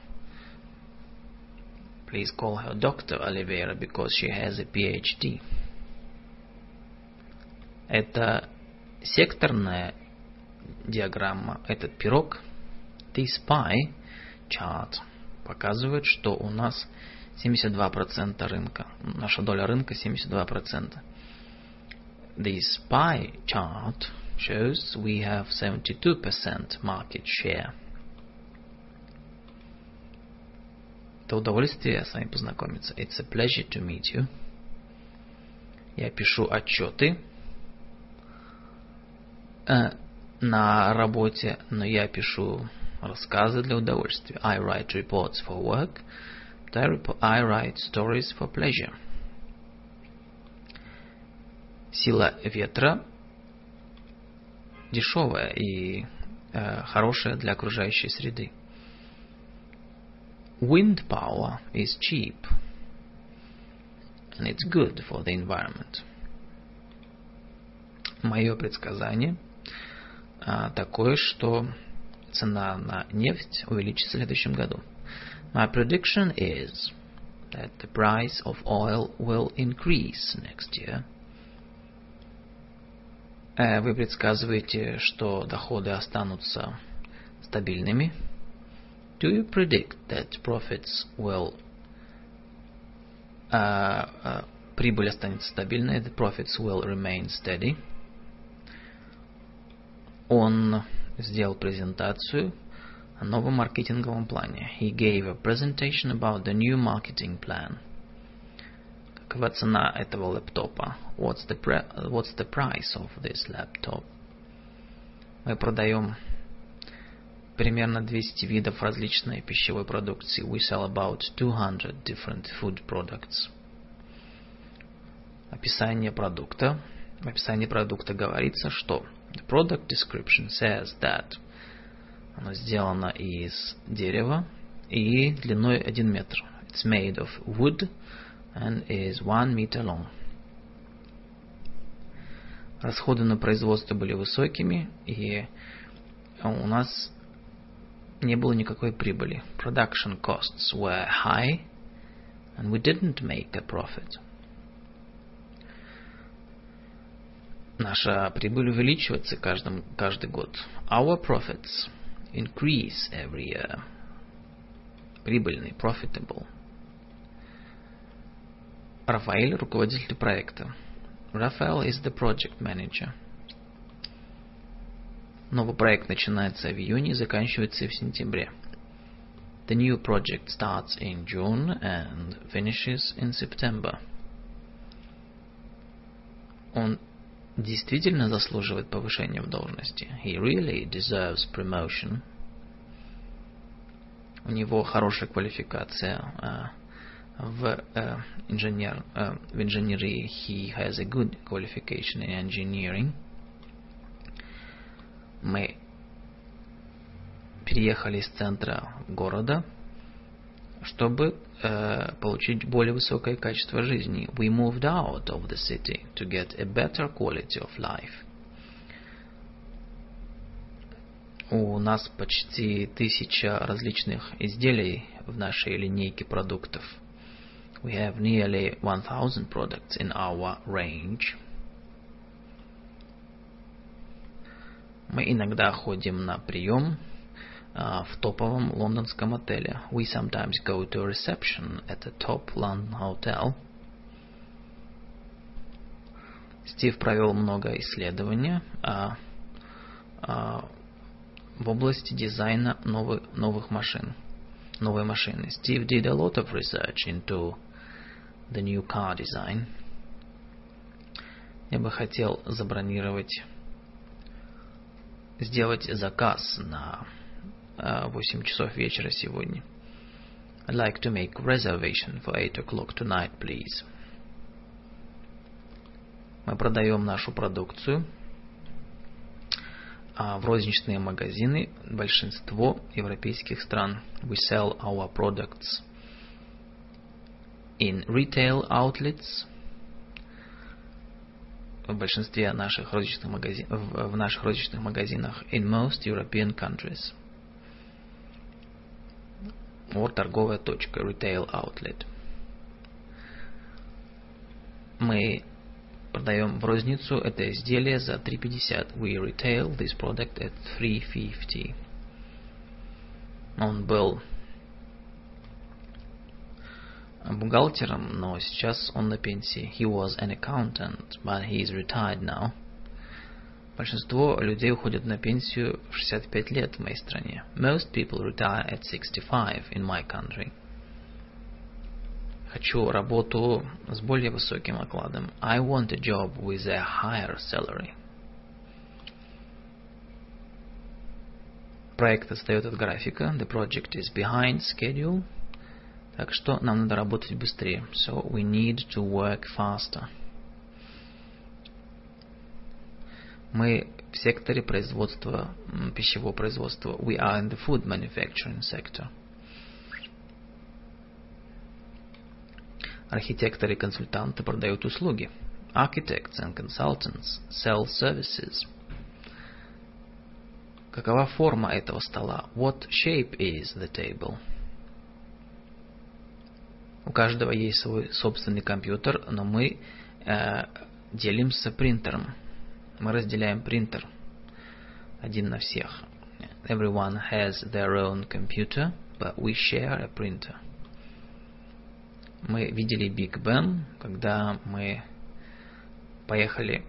Please call her Dr. Oliveira because she has a PhD. Это секторная диаграмма, этот пирог. This pie chart показывает, что у нас 72% рынка. Наша доля рынка 72%. This pie chart shows we have 72% market share. Это удовольствие с вами познакомиться. It's a pleasure to meet you. Я пишу отчеты э, на работе, но я пишу рассказы для удовольствия. I write reports for work, but I write stories for pleasure. Сила ветра дешевая и э, хорошая для окружающей среды. Wind power is cheap and it's good for the environment. Мое предсказание а, такое, что цена на нефть увеличится в следующем году. My prediction is that the price of oil will increase next year. Вы предсказываете, что доходы останутся стабильными. Do you predict that profits will uh, uh, прибыль останется стабильной, the profits will remain steady. Он сделал презентацию о новом маркетинговом плане. He gave a presentation about the new marketing plan. Какова цена этого лэптопа? What's the, what's the price of this laptop? Мы продаем примерно 200 видов различной пищевой продукции. We sell about 200 different food products. Описание продукта. В описании продукта говорится, что the product description says that оно сделано из дерева и длиной 1 метр. It's made of wood and is 1 meter long. Расходы на производство были высокими, и у нас не было никакой прибыли. Production costs were high, and we didn't make a profit. Наша прибыль увеличивается каждым, каждый год. Our profits increase every year. Прибыльный, profitable. Рафаэль, руководитель проекта. Рафаэль is the project manager. Новый проект начинается в июне и заканчивается в сентябре. The new project starts in June and finishes in September. Он действительно заслуживает повышения в должности. He really deserves promotion. У него хорошая квалификация в инженер в инженерии. He has a good qualification in engineering. Мы переехали из центра города, чтобы э, получить более высокое качество жизни. We moved out of the city to get a better quality of life. У нас почти тысяча различных изделий в нашей линейке продуктов. We have nearly 1000 products in our range. Мы иногда ходим на прием в топовом лондонском отеле. We sometimes go to reception at a top London hotel. Стив провел много исследований а, а, в области дизайна новых, новых машин. Новой машины. Steve did a lot of research into the new car design. Я бы хотел забронировать, сделать заказ на 8 часов вечера сегодня. I'd like to make reservation for 8 o'clock tonight, please. Мы продаем нашу продукцию в розничные магазины большинство европейских стран. We sell our products in retail outlets в большинстве наших розничных магазинов, в наших розничных магазинах in most European countries or торговая точка, retail outlet. Мы продаем в розницу это изделие за 3.50. We retail this product at 3.50. Он был бухгалтером, но сейчас он на пенсии. He was an accountant, but he is retired now. Большинство людей уходят на пенсию в 65 лет в моей стране. Most people retire at 65 in my country. Хочу работу с более высоким окладом. I want a job with a higher salary. Проект отстает от графика. The project is behind schedule. Так что нам надо работать быстрее. So we need to work faster. Мы в секторе производства, пищевого производства. We are in the food manufacturing sector. Архитекторы и консультанты продают услуги. Architects and consultants sell services. Какова форма этого стола? What shape is the table? У каждого есть свой собственный компьютер, но мы э, делимся принтером. Мы разделяем принтер один на всех. Everyone has their own computer, but we share a printer. Мы видели Биг Бен, когда мы поехали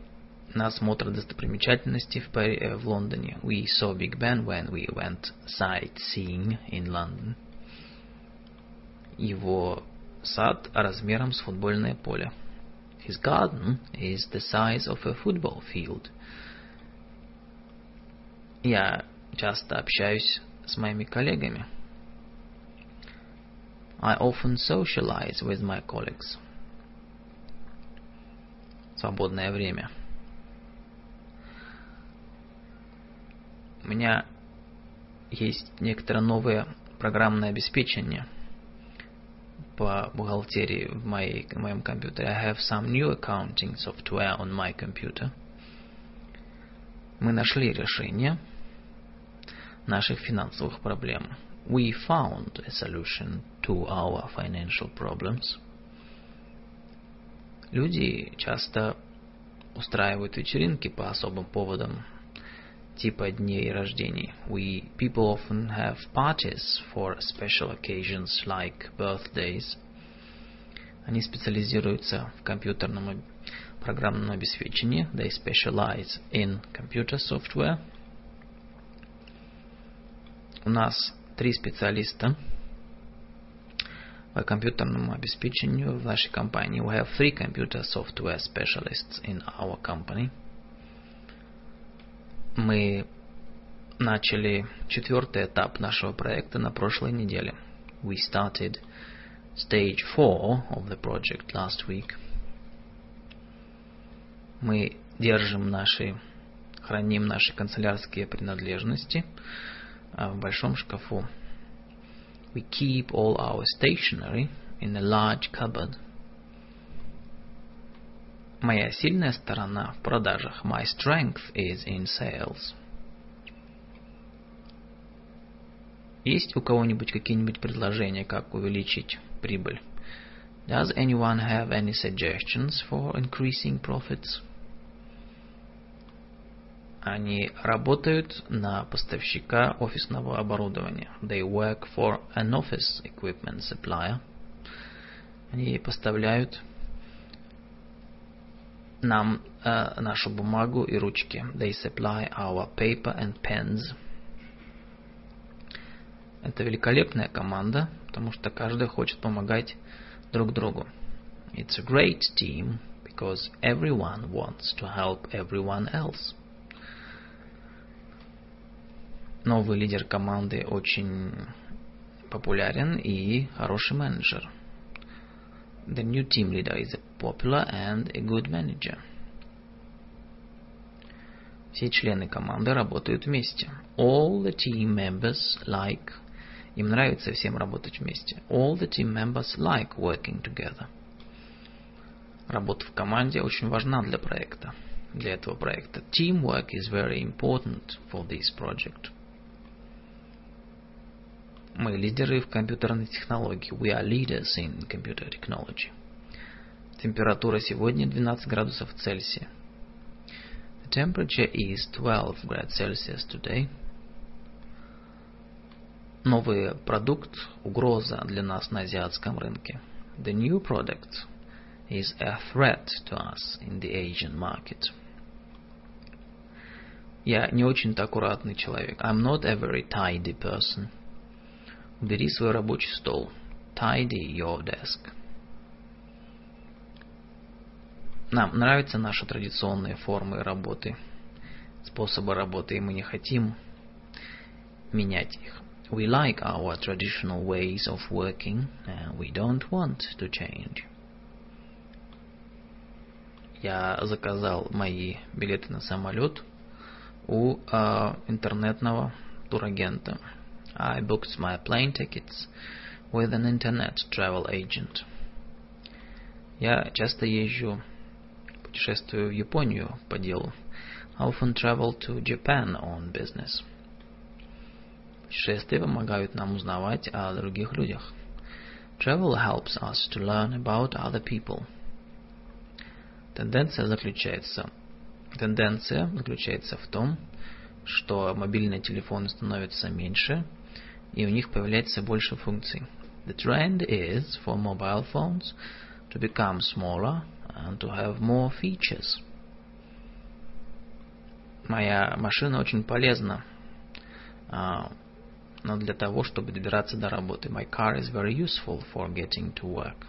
на осмотр достопримечательностей в, Пари, в Лондоне. We saw Big Ben when we went sightseeing in London. Его сад размером с футбольное поле. His garden is the size of a football field. Я часто общаюсь с моими коллегами. I often socialize with my colleagues. Свободное время. У меня есть некоторое новое программное обеспечение по бухгалтерии в, моей, в моем компьютере. I have some new accounting software on my computer. Мы нашли решение наших финансовых проблем. We found a solution to our financial problems. Люди часто устраивают вечеринки по особым поводам, типа дней рождений. We people often have parties for special occasions like birthdays. Они специализируются в компьютерном программном обеспечении. They specialize in computer software. У нас три специалиста по компьютерному обеспечению в нашей компании. We have three computer software specialists in our company. Мы начали четвертый этап нашего проекта на прошлой неделе. We started stage four of the project last week. Мы держим наши, храним наши канцелярские принадлежности в большом шкафу. We keep all our stationery in a large cupboard. Моя сильная сторона в продажах. My strength is in sales. Есть у кого-нибудь какие-нибудь предложения, как увеличить прибыль? Does anyone have any suggestions for increasing profits? Они работают на поставщика офисного оборудования. They work for an office equipment supplier. Они поставляют нам э, нашу бумагу и ручки. They supply our paper and pens. Это великолепная команда, потому что каждый хочет помогать друг другу. It's a great team because everyone wants to help everyone else. Новый лидер команды очень популярен и хороший менеджер. The new team leader is a popular and a good manager. Все члены команды работают вместе. All the team members like. Им нравится всем работать вместе. All the team members like working together. Работа в команде очень важна для проекта. Для этого проекта. Teamwork is very important for this project. Мы лидеры в компьютерной технологии. We are leaders in computer technology. Температура сегодня 12 градусов Цельсия. The temperature is 12 grades Celsius today. Новый продукт – угроза для нас на азиатском рынке. The new product is a threat to us in the Asian market. Я не очень-то аккуратный человек. I'm not a very tidy person. Убери свой рабочий стол. Tidy your desk. Нам нравятся наши традиционные формы работы, способы работы, и мы не хотим менять их. We like our traditional ways of working, and we don't want to change. Я заказал мои билеты на самолет у э, интернетного турагента. I booked my plane tickets with an internet travel agent. Я часто езжу, путешествую в Японию по делу. I often travel to Japan on business. Путешествия помогают нам узнавать о других людях. Travel helps us to learn about other people. Тенденция заключается, тенденция заключается в том, что мобильные телефоны становятся меньше, и у них появляется больше функций. The trend is for mobile phones to become smaller and to have more features. Моя машина очень полезна, но для того, чтобы добираться до работы. My car is very useful for getting to work.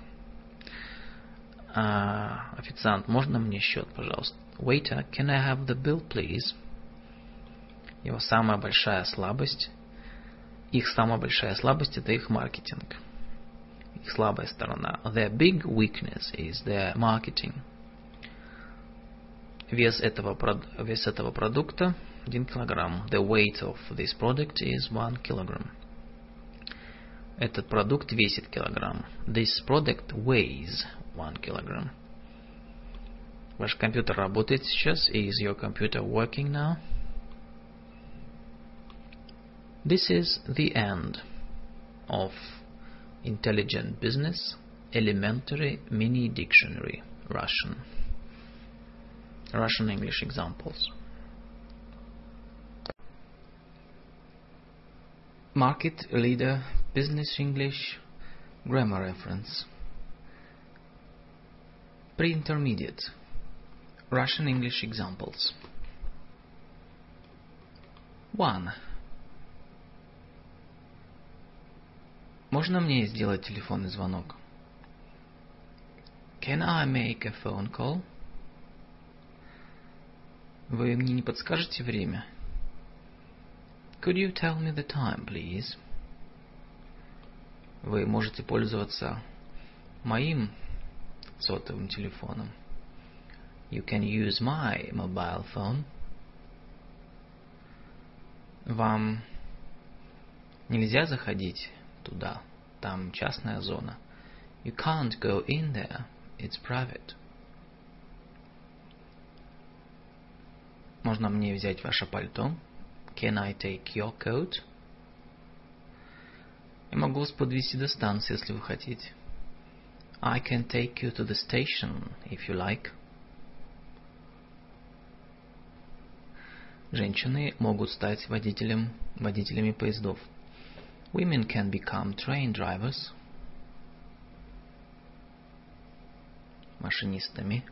Uh, официант, можно мне счет, пожалуйста? Waiter, can I have the bill, please? Его самая большая слабость, их самая большая слабость это их маркетинг. Их слабая сторона. Their big weakness is their marketing. Вес этого, вес этого продукта 1 килограмм. The weight of this product is 1 kilogram. Этот продукт весит килограмм. This product weighs 1 kilogram. Ваш компьютер работает сейчас? Is your computer working now? This is the end of Intelligent Business Elementary Mini Dictionary Russian. Russian English examples. Market Leader Business English Grammar Reference. Pre-intermediate Russian English examples. 1. Можно мне сделать телефонный звонок? Can I make a phone call? Вы мне не подскажете время? Could you tell me the time, please? Вы можете пользоваться моим сотовым телефоном. You can use my mobile phone. Вам нельзя заходить туда, там частная зона. You can't go in there, it's private. Можно мне взять ваше пальто? Can I take your coat? Я могу вас подвести до станции, если вы хотите. I can take you to the station, if you like. Женщины могут стать водителем, водителями поездов. Women can become train drivers. Машинистами.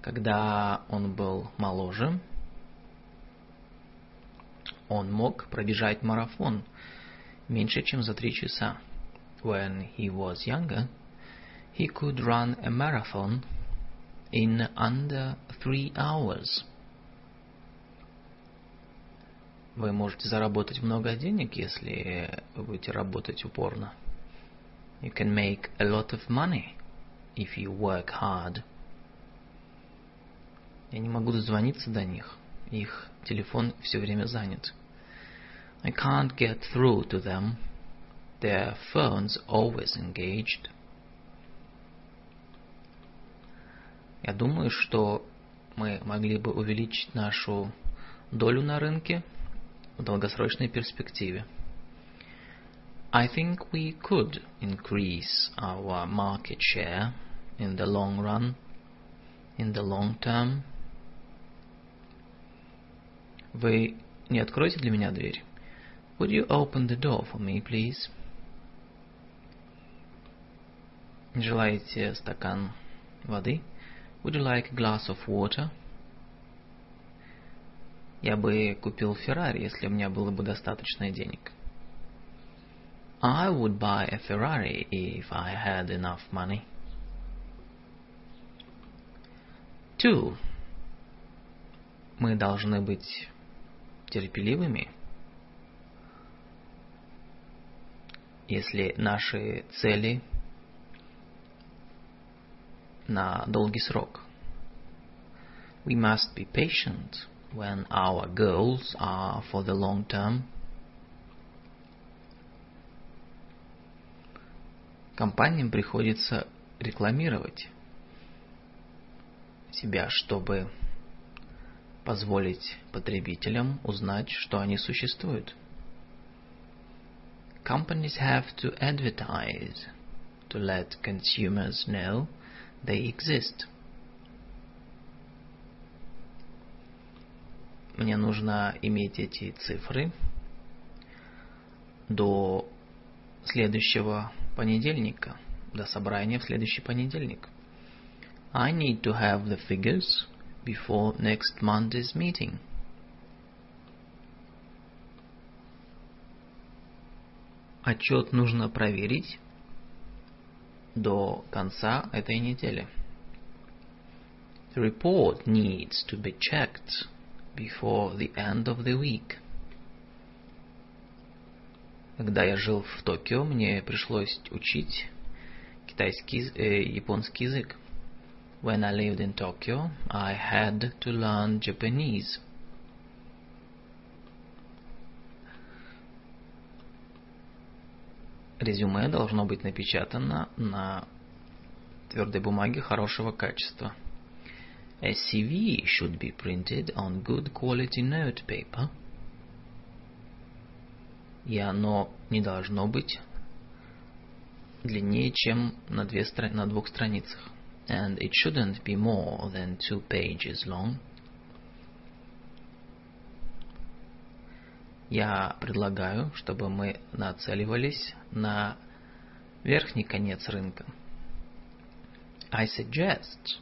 Когда он был моложе, он мог пробежать марафон меньше, чем за три часа. When he was younger, he could run a marathon in under three hours. Вы можете заработать много денег, если будете работать упорно. You can make a lot of money if you work hard. Я не могу дозвониться до них. Их телефон все время занят. I can't get through to them. Their phone's always engaged. Я думаю, что мы могли бы увеличить нашу долю на рынке – в долгосрочной перспективе. I think we could increase our market share in the long run, in the long term. Вы не откроете для меня дверь? Would you open the door for me, please? Желаете стакан воды? Would you like a glass of water? Я бы купил Феррари, если у меня было бы достаточно денег. I would buy a Ferrari if I had enough money. Two. Мы должны быть терпеливыми, если наши цели на долгий срок. We must be patient when our goals are for the long term. Компаниям приходится рекламировать себя, чтобы позволить потребителям узнать, что они существуют. companies have to advertise to let consumers know they exist. Мне нужно иметь эти цифры до следующего понедельника, до собрания в следующий понедельник. I need to have the figures before next Monday's meeting. Отчет нужно проверить до конца этой недели. The report needs to be checked before the end of the week. Когда я жил в Токио, мне пришлось учить китайский, э, японский язык. When I lived in Tokyo, I had to learn Japanese. Резюме должно быть напечатано на твердой бумаге хорошего качества. A CV should be printed on good quality note paper. И оно не должно быть длиннее, чем на, две, на двух страницах. And it shouldn't be more than two pages long. Я предлагаю, чтобы мы нацеливались на верхний конец рынка. I suggest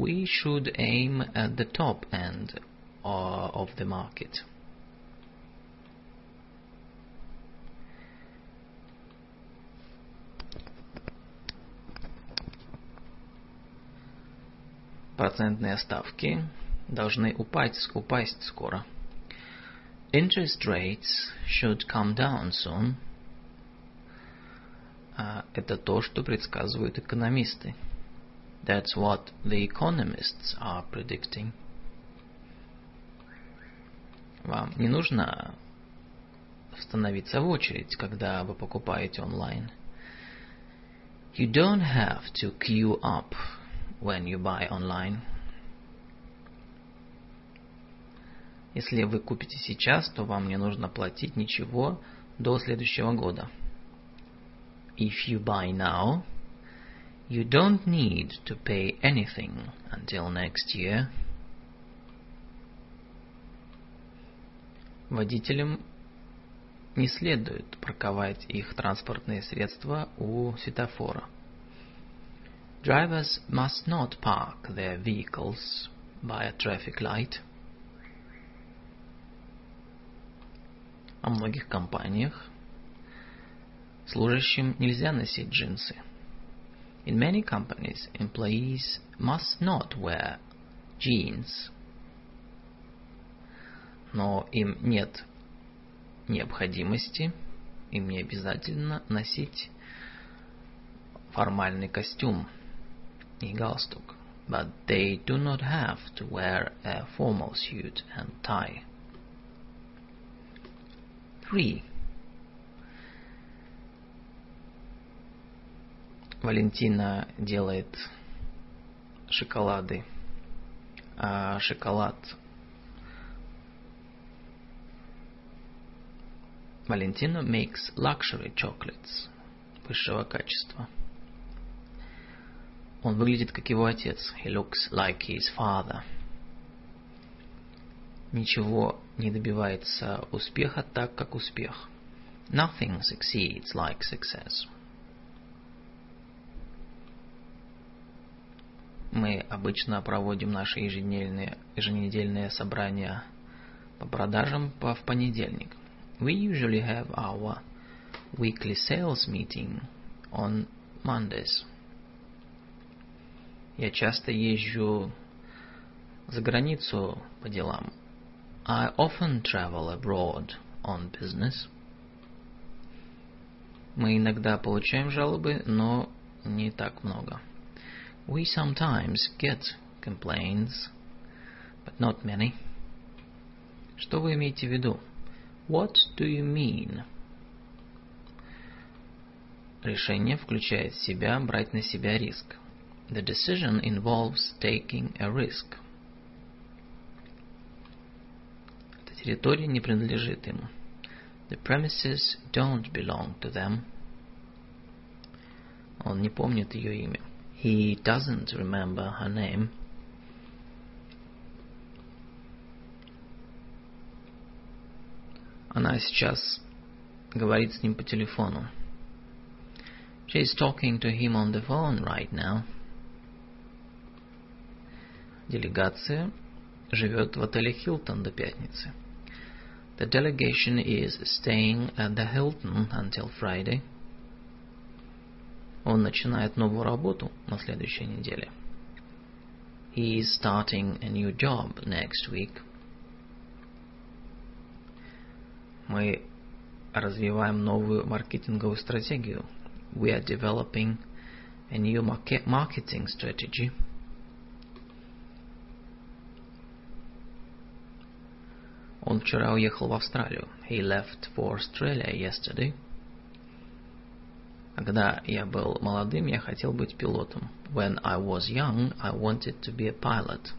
we should aim at the top end of the market. Процентные ставки должны упасть, упасть скоро. Interest rates should come down soon. А это то, что предсказывают экономисты. That's what the economists are predicting. Вам не нужно становиться в очередь, когда вы покупаете онлайн. You don't have to queue up when you buy online. Если вы купите сейчас, то вам не нужно платить ничего до следующего года. If you buy now, you don't need to pay anything until next year. Водителям не следует парковать их транспортные средства у светофора. Drivers must not park their vehicles by a traffic light. О многих компаниях служащим нельзя носить джинсы. In many companies, employees must not wear jeans. Но им нет необходимости, им не обязательно носить формальный костюм и галстук. But they do not have to wear a formal suit and tie. 3. Валентина делает шоколады, а шоколад Валентина makes luxury chocolates высшего качества. Он выглядит как его отец. He looks like his father ничего не добивается успеха так, как успех. Nothing succeeds like success. Мы обычно проводим наши еженедельные, еженедельные собрания по продажам по, в понедельник. We usually have our weekly sales meeting on Mondays. Я часто езжу за границу по делам. I often travel abroad on business. Мы иногда получаем жалобы, но не так много. We sometimes get complaints, but not many. Что вы имеете в виду? What do you mean? Решение включает в себя брать на себя риск. The decision involves taking a risk. Территория не принадлежит ему. The premises don't belong to them. Он не помнит ее имя. He doesn't remember her name. Она сейчас говорит с ним по телефону. She is talking to him on the phone right now. Делегация живет в отеле Хилтон до пятницы. The delegation is staying at the Hilton until Friday. Он начинает новую работу на следующей неделе. He is starting a new job next week. Мы развиваем новую маркетинговую стратегию. We are developing a new marketing strategy. Он вчера уехал в Австралию. He left for Australia yesterday. Когда я был молодым, я хотел быть пилотом. When I was young, I wanted to be a pilot.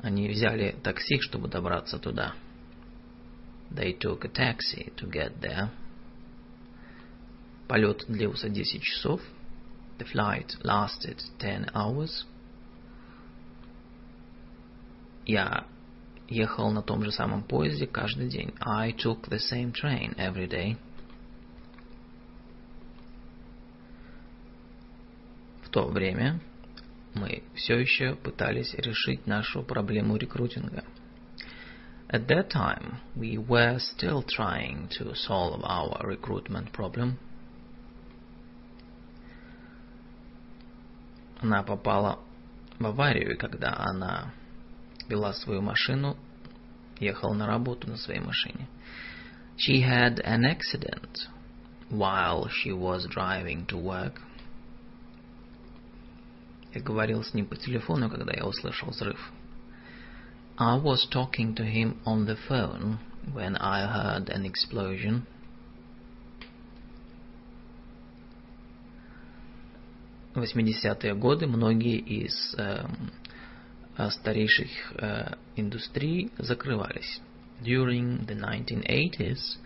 Они взяли такси, чтобы добраться туда. They took a taxi to get there. Полет длился 10 часов. The flight lasted 10 hours. Я ехал на том же самом поезде каждый день. I took the same train every day. В то время мы все еще пытались решить нашу проблему рекрутинга. At that time, we were still trying to solve our recruitment problem. Она попала в аварию, когда она вела свою машину, ехала на работу на своей машине. She had an accident while she was driving to work. Я говорил с ним по телефону, когда я услышал взрыв. I was talking to him on the phone when I heard an explosion. В 80-е годы многие из э, старейших э, индустрий закрывались. During the 1980s,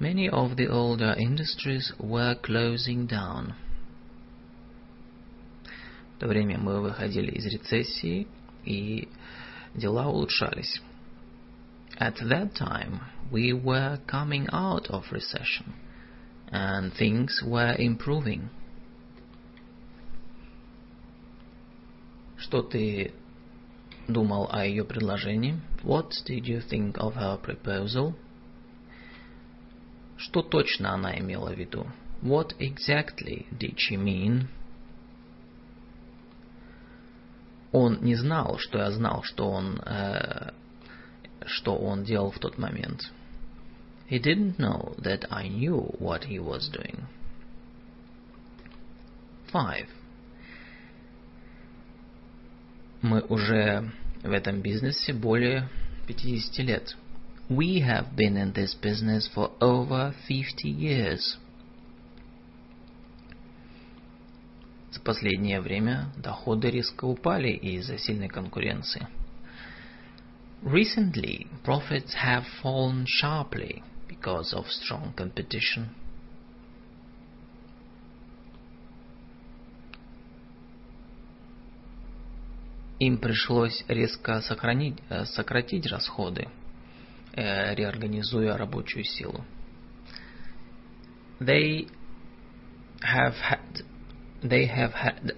many of the older industries were closing down. То время мы выходили из рецессии и дела улучшались. At that time, we were coming out of recession, and things were improving. Что ты думал о ее предложении? What did you think of her proposal? Что точно она имела в виду? What exactly did she mean? Он не знал, что я знал, что он, э, что он делал в тот момент. He didn't know that I knew what he was doing. Five. Мы уже в этом бизнесе более 50 лет. We have been in this business for over 50 years. За последнее время доходы резко упали из-за сильной конкуренции. Recently, profits have fallen sharply because of strong competition. Им пришлось резко сохранить, сократить расходы, реорганизуя рабочую силу. They have had they have had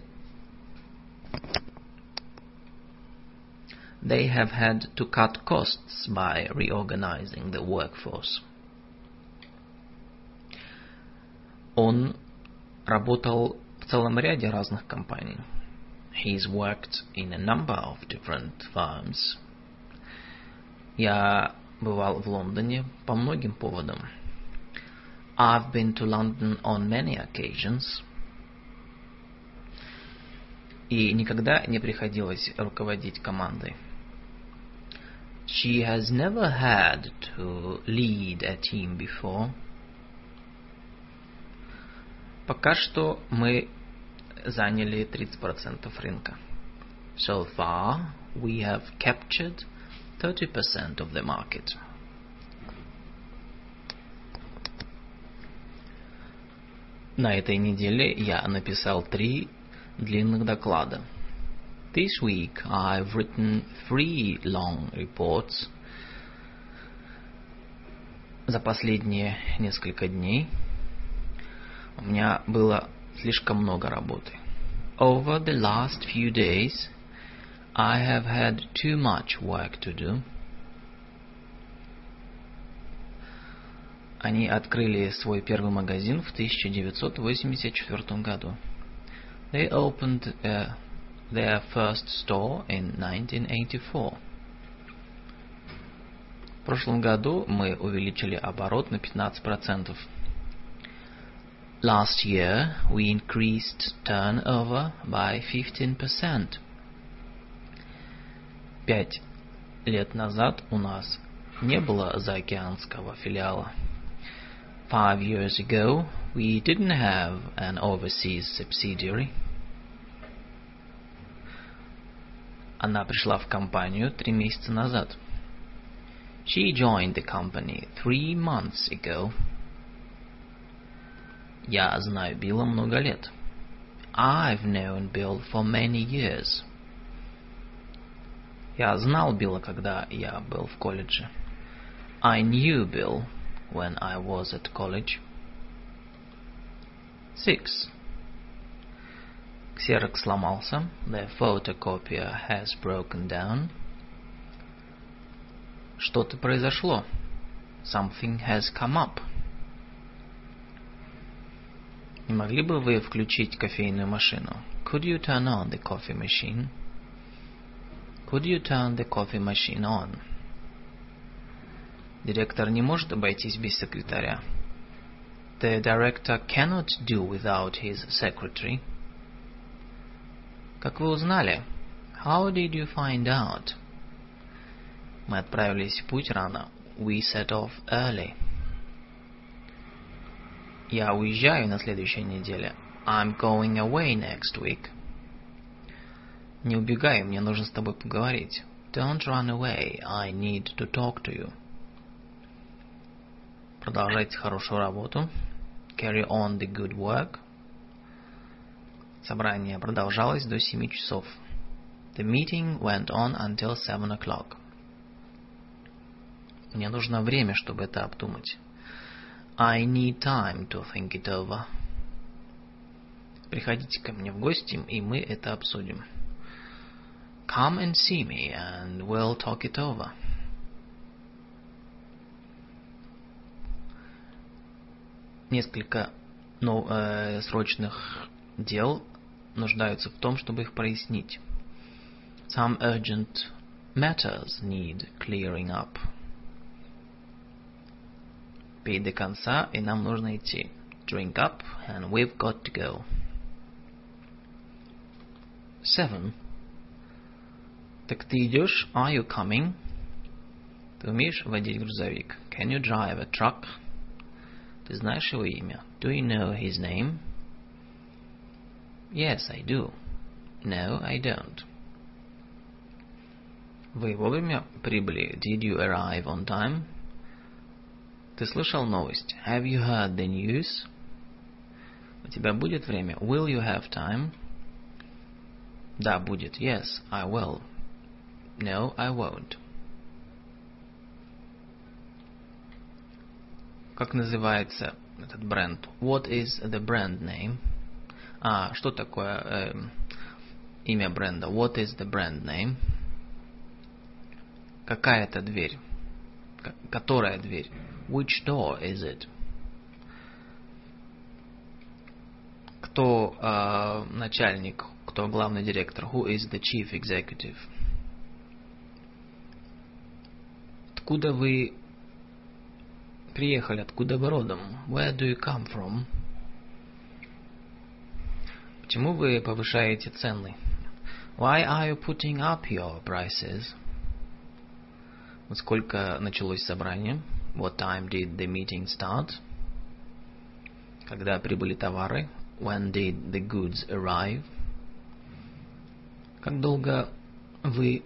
they have had to cut costs by reorganizing the workforce. Он работал в целом ряде разных компаний. He's worked in a number of different firms. Я бывал в Лондоне по многим поводам. I've been to London on many occasions. и никогда не приходилось руководить командой. She has never had to lead a team before. Пока что мы заняли 30% рынка. So far, we have captured 30% of the market. На этой неделе я написал три длинных доклада. This week I've written three long reports. За последние несколько дней у меня было слишком много работы. Over the last few days I have had too much work to do. Они открыли свой первый магазин в 1984 году. They opened uh, their first store in 1984. В прошлом году мы увеличили оборот на 15%. Last year we increased turnover by 15%. Пять лет назад у нас не было заокеанского филиала. Five years ago, we didn't have an overseas subsidiary. Она пришла в компанию три месяца назад. She joined the company three months ago. Я знаю Билла много лет. I've known Bill for many years. Я знал Билла, когда я был в колледже. I knew Bill when I was at college. 6. Xerox сломался. The photocopier has broken down. Что-то произошло. Something has come up. Не могли бы вы включить кофейную машину? Could you turn on the coffee machine? Could you turn the coffee machine on? Директор не может обойтись без секретаря. The director cannot do without his secretary. Как вы узнали? How did you find out? Мы отправились в путь рано. We set off early. Я уезжаю на следующей неделе. I'm going away next week. Не убегай, мне нужно с тобой поговорить. Don't run away, I need to talk to you. Продолжайте хорошую работу. Carry on the good work. Собрание продолжалось до 7 часов. The meeting went on until 7 o'clock. Мне нужно время, чтобы это обдумать. I need time to think it over. Приходите ко мне в гости, и мы это обсудим. Come and see me, and we'll talk it over. Несколько ну, э, срочных дел нуждаются в том, чтобы их прояснить. Some urgent matters need clearing up. Пей до конца, и нам нужно идти. Drink up, and we've got to go. Seven. Так ты идешь? Are you coming? Ты умеешь водить грузовик? Can you drive a truck? Ты знаешь его имя? Do you know his name? Yes, I do. No, I don't. Вы вовремя прибыли? Did you arrive on time? Ты слышал новость? Have you heard the news? У тебя будет время? Will you have time? Да, будет. Yes, I will. No, I won't. Как называется этот бренд? What is the brand name? А, что такое э, имя бренда? What is the brand name? Какая это дверь? К которая дверь? Which door is it? Кто э, начальник? Кто главный директор? Who is the chief executive? Откуда вы приехали? Откуда вы родом? Where do you come from? Почему вы повышаете цены? Why are you putting up your prices? Во сколько началось собрание? What time did the meeting start? Когда прибыли товары? When did the goods arrive? Как долго вы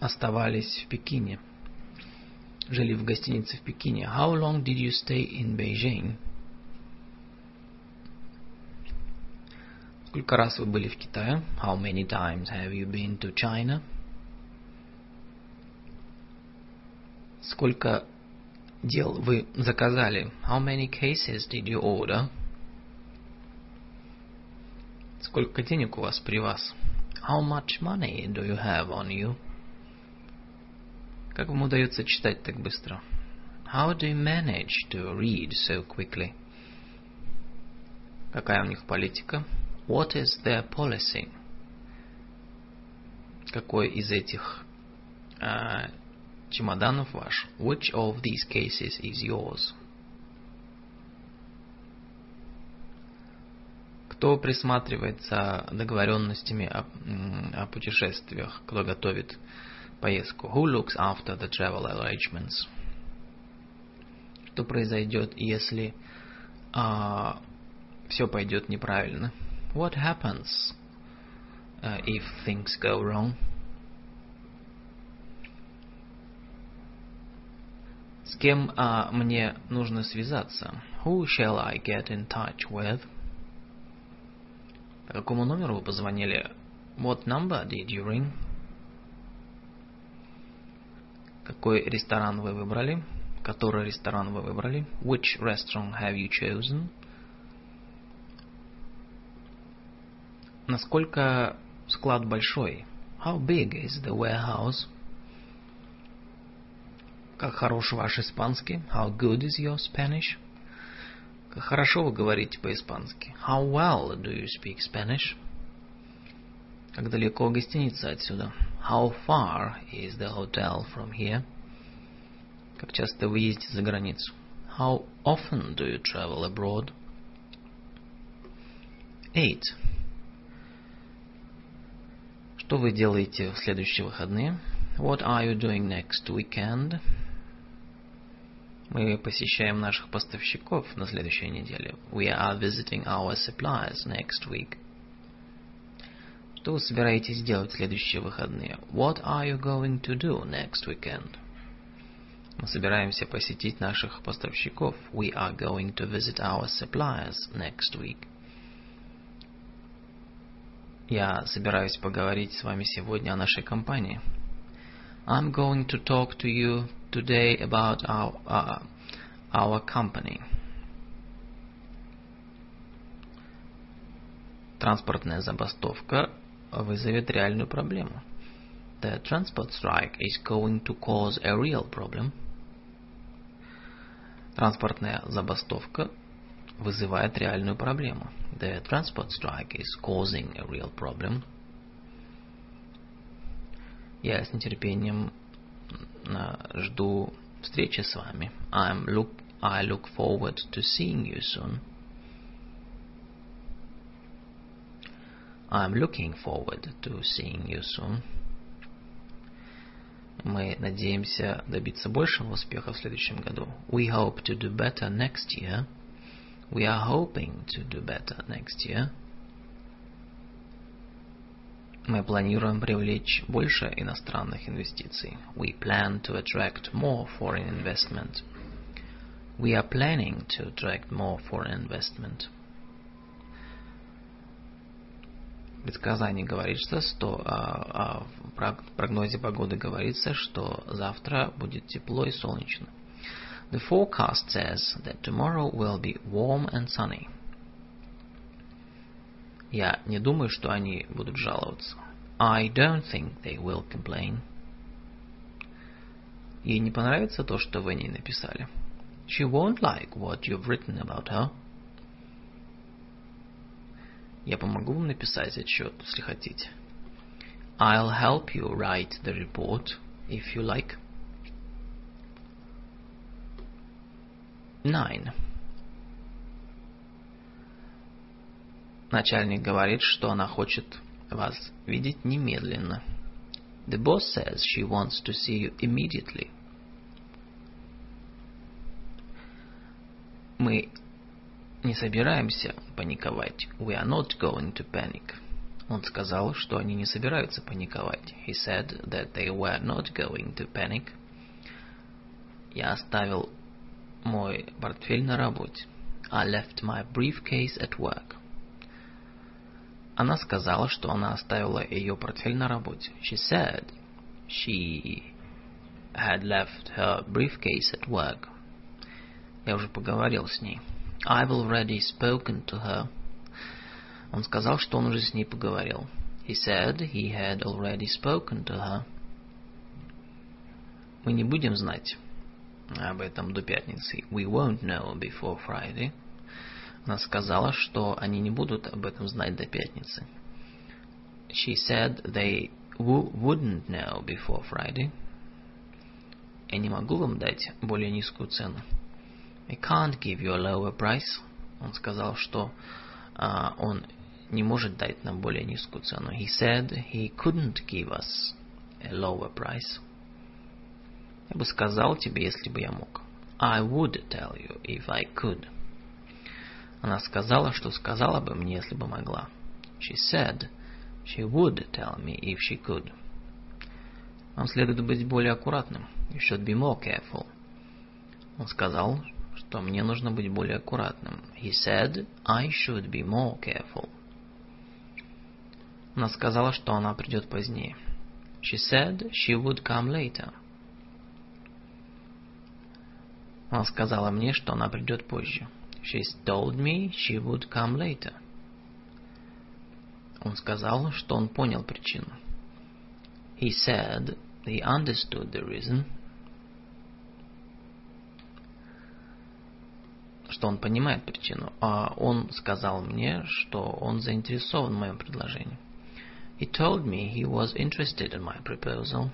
оставались в Пекине? жили в гостинице в Пекине. How long did you stay in Beijing? Сколько раз вы были в Китае? How many times have you been to China? Сколько дел вы заказали? How many cases did you order? Сколько денег у вас при вас? How much money do you have on you? Как вам удается читать так быстро? How do you manage to read so quickly? Какая у них политика? What is their policy? Какой из этих э, чемоданов ваш? Which of these cases is yours? Кто присматривает за договоренностями о, о путешествиях? Кто готовит поездку? Who looks after the travel arrangements? Что произойдет, если а, все пойдет неправильно? What happens uh, if things go wrong? С кем а, мне нужно связаться? Who shall I get in touch with? По какому номеру вы позвонили? What number did you ring? Какой ресторан вы выбрали? Который ресторан вы выбрали? Which restaurant have you chosen? Насколько склад большой? How big is the warehouse? Как хорош ваш испанский? How good is your Spanish? Как хорошо вы говорите по-испански? How well do you speak Spanish? Как далеко гостиница отсюда? How far is the hotel from here? Как часто вы ездите за границу? How often do you travel abroad? 8. Что вы делаете в следующие выходные? What are you doing next weekend? Мы посещаем наших поставщиков на следующей неделе. We are visiting our suppliers next week. Что вы собираетесь делать в следующие выходные? What are you going to do next weekend? Мы собираемся посетить наших поставщиков. We are going to visit our suppliers next week. Я собираюсь поговорить с вами сегодня о нашей компании. I'm going to talk to you today about our, uh, our company. Транспортная забастовка вызовет реальную проблему. The transport strike is going to cause a real problem. Транспортная забастовка вызывает реальную проблему. The transport strike is causing a real problem. Я с нетерпением жду встречи с вами. I'm look, I look forward to seeing you soon. I'm looking forward to seeing you soon. Мы надеемся добиться большего успеха в следующем году. We hope to do better next year. We are hoping to do better next year. Мы планируем привлечь больше иностранных инвестиций. We plan to attract more foreign investment. We are planning to attract more foreign investment. В предсказании говорится, что а, а, в прогнозе погоды говорится, что завтра будет тепло и солнечно. The forecast says that tomorrow will be warm and sunny. Я не думаю, что они будут жаловаться. I don't think they will complain. Ей не понравится то, что вы не написали. She won't like what you've written about her. Я помогу вам написать отчет, если хотите. I'll help you write the report, if you like. 9. Начальник говорит, что она хочет вас видеть немедленно. The boss says she wants to see you immediately. Мы не собираемся паниковать. We are not going to panic. Он сказал, что они не собираются паниковать. He said that they were not going to panic. Я оставил мой портфель на работе. I left my briefcase at work. Она сказала, что она оставила ее портфель на работе. She said she had left her briefcase at work. Я уже поговорил с ней. I've already spoken to her. Он сказал, что он уже с ней поговорил. He said he had already spoken to her. Мы не будем знать об этом до пятницы. We won't know before Friday. Она сказала, что они не будут об этом знать до пятницы. She said they wouldn't know before Friday. Я не могу вам дать более низкую цену. I can't give you a lower price. Он сказал, что uh, он не может дать нам более низкую цену. He said he couldn't give us a lower price. Я бы сказал тебе, если бы я мог. I would tell you if I could. Она сказала, что сказала бы мне, если бы могла. She said she would tell me if she could. Вам следует быть более аккуратным. You should be more careful. Он сказал, что мне нужно быть более аккуратным. He said I should be more careful. Она сказала, что она придет позднее. She said she would come later. Она сказала мне, что она придет позже. She told me she would come later. Он сказал, что он понял причину. He said he understood the reason. Что он понимает причину. А он сказал мне, что он заинтересован в моем предложении. He told me he was interested in my proposal.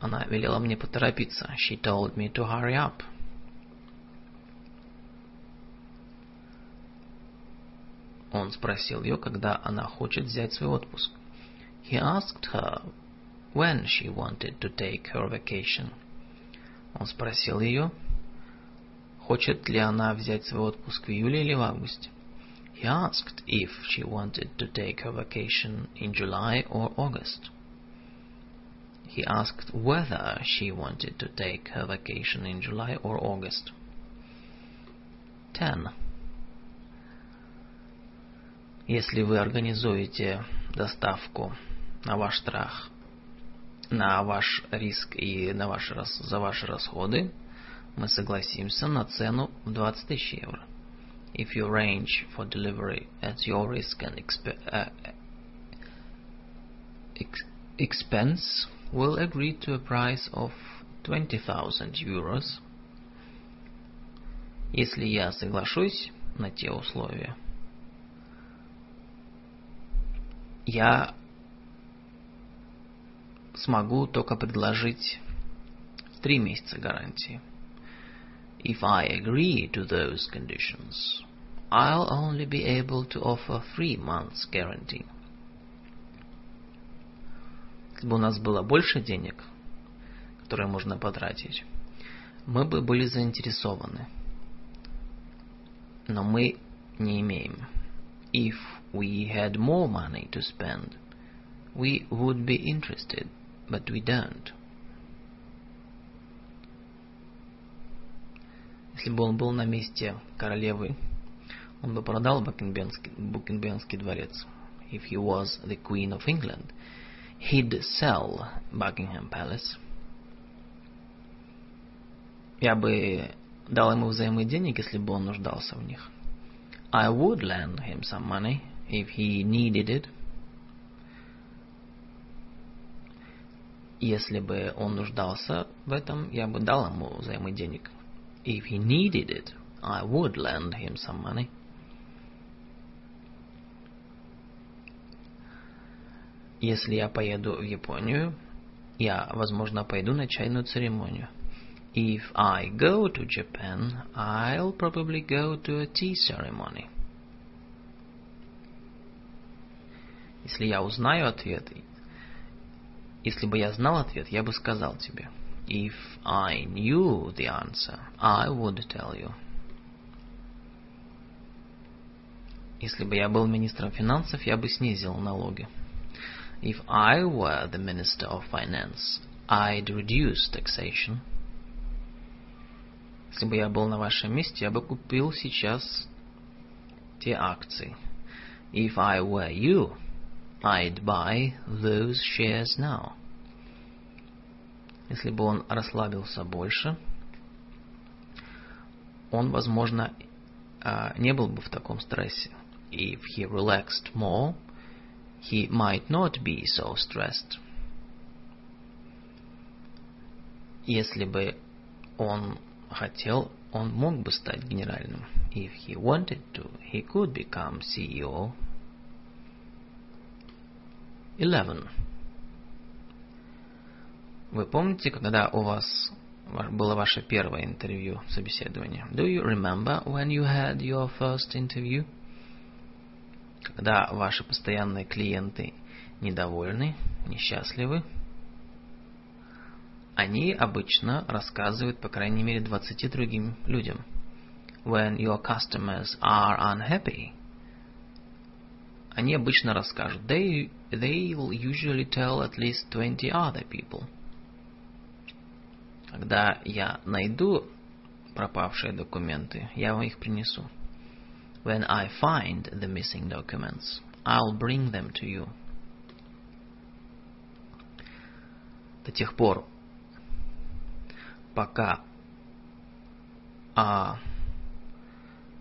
Она велела мне поторопиться. She told me to hurry up. Он спросил ее, когда она хочет взять свой отпуск. He asked her when she wanted to take her vacation. Он спросил ее, хочет ли она взять свой отпуск в июле или в августе. He asked if she wanted to take her vacation in July or August. He asked whether she wanted to take her vacation in July or August. 10. Если вы организуете доставку на ваш страх, на ваш риск и на ваш, за ваши расходы, мы согласимся на цену в 20 тысяч евро. If you arrange for delivery at your risk and exp uh, ex expense, we'll agree to a price of 20,000 euros. Если я соглашусь на те условия, я смогу только предложить три месяца гарантии. If I agree to those conditions, I'll only be able to offer three months guarantee. Если бы у нас было больше денег, которые можно потратить, мы бы были заинтересованы. Но мы не имеем. If we had more money to spend, we would be interested, but we don't. Если бы он был на месте королевы, он бы продал Букингемский дворец. If he was the Queen of England, he'd sell Buckingham Palace. Я бы дал ему взаймы денег, если бы он нуждался в них. I would lend him some money if he needed it. Если бы он нуждался в этом, я бы дал ему взаймы денег. If he needed it, I would lend him some money. Если я поеду в Японию, я, возможно, пойду на чайную церемонию. If I go to Japan, I'll probably go to a tea ceremony. Если я узнаю ответ, если бы я знал ответ, я бы сказал тебе. If I knew the answer, I would tell you. Если бы я был министром финансов, я бы снизил налоги. If I were the Minister of Finance, I'd reduce taxation. Если бы я был на вашем месте, я бы купил сейчас те акции. If I were you, I'd buy those shares now. Если бы он расслабился больше, он, возможно, не был бы в таком стрессе. If he relaxed more, he might not be so stressed. Если бы он хотел, он мог бы стать генеральным. If he wanted to, he could become CEO. 11. Вы помните, когда у вас было ваше первое интервью, собеседование? Do you remember when you had your first interview? Когда ваши постоянные клиенты недовольны, несчастливы, они обычно рассказывают, по крайней мере, 20 другим людям. When your customers are unhappy, они обычно расскажут. They, they'll usually tell at least 20 other people. Когда я найду пропавшие документы, я вам их принесу. When I find the missing documents, I'll bring them to you. До тех пор, пока а,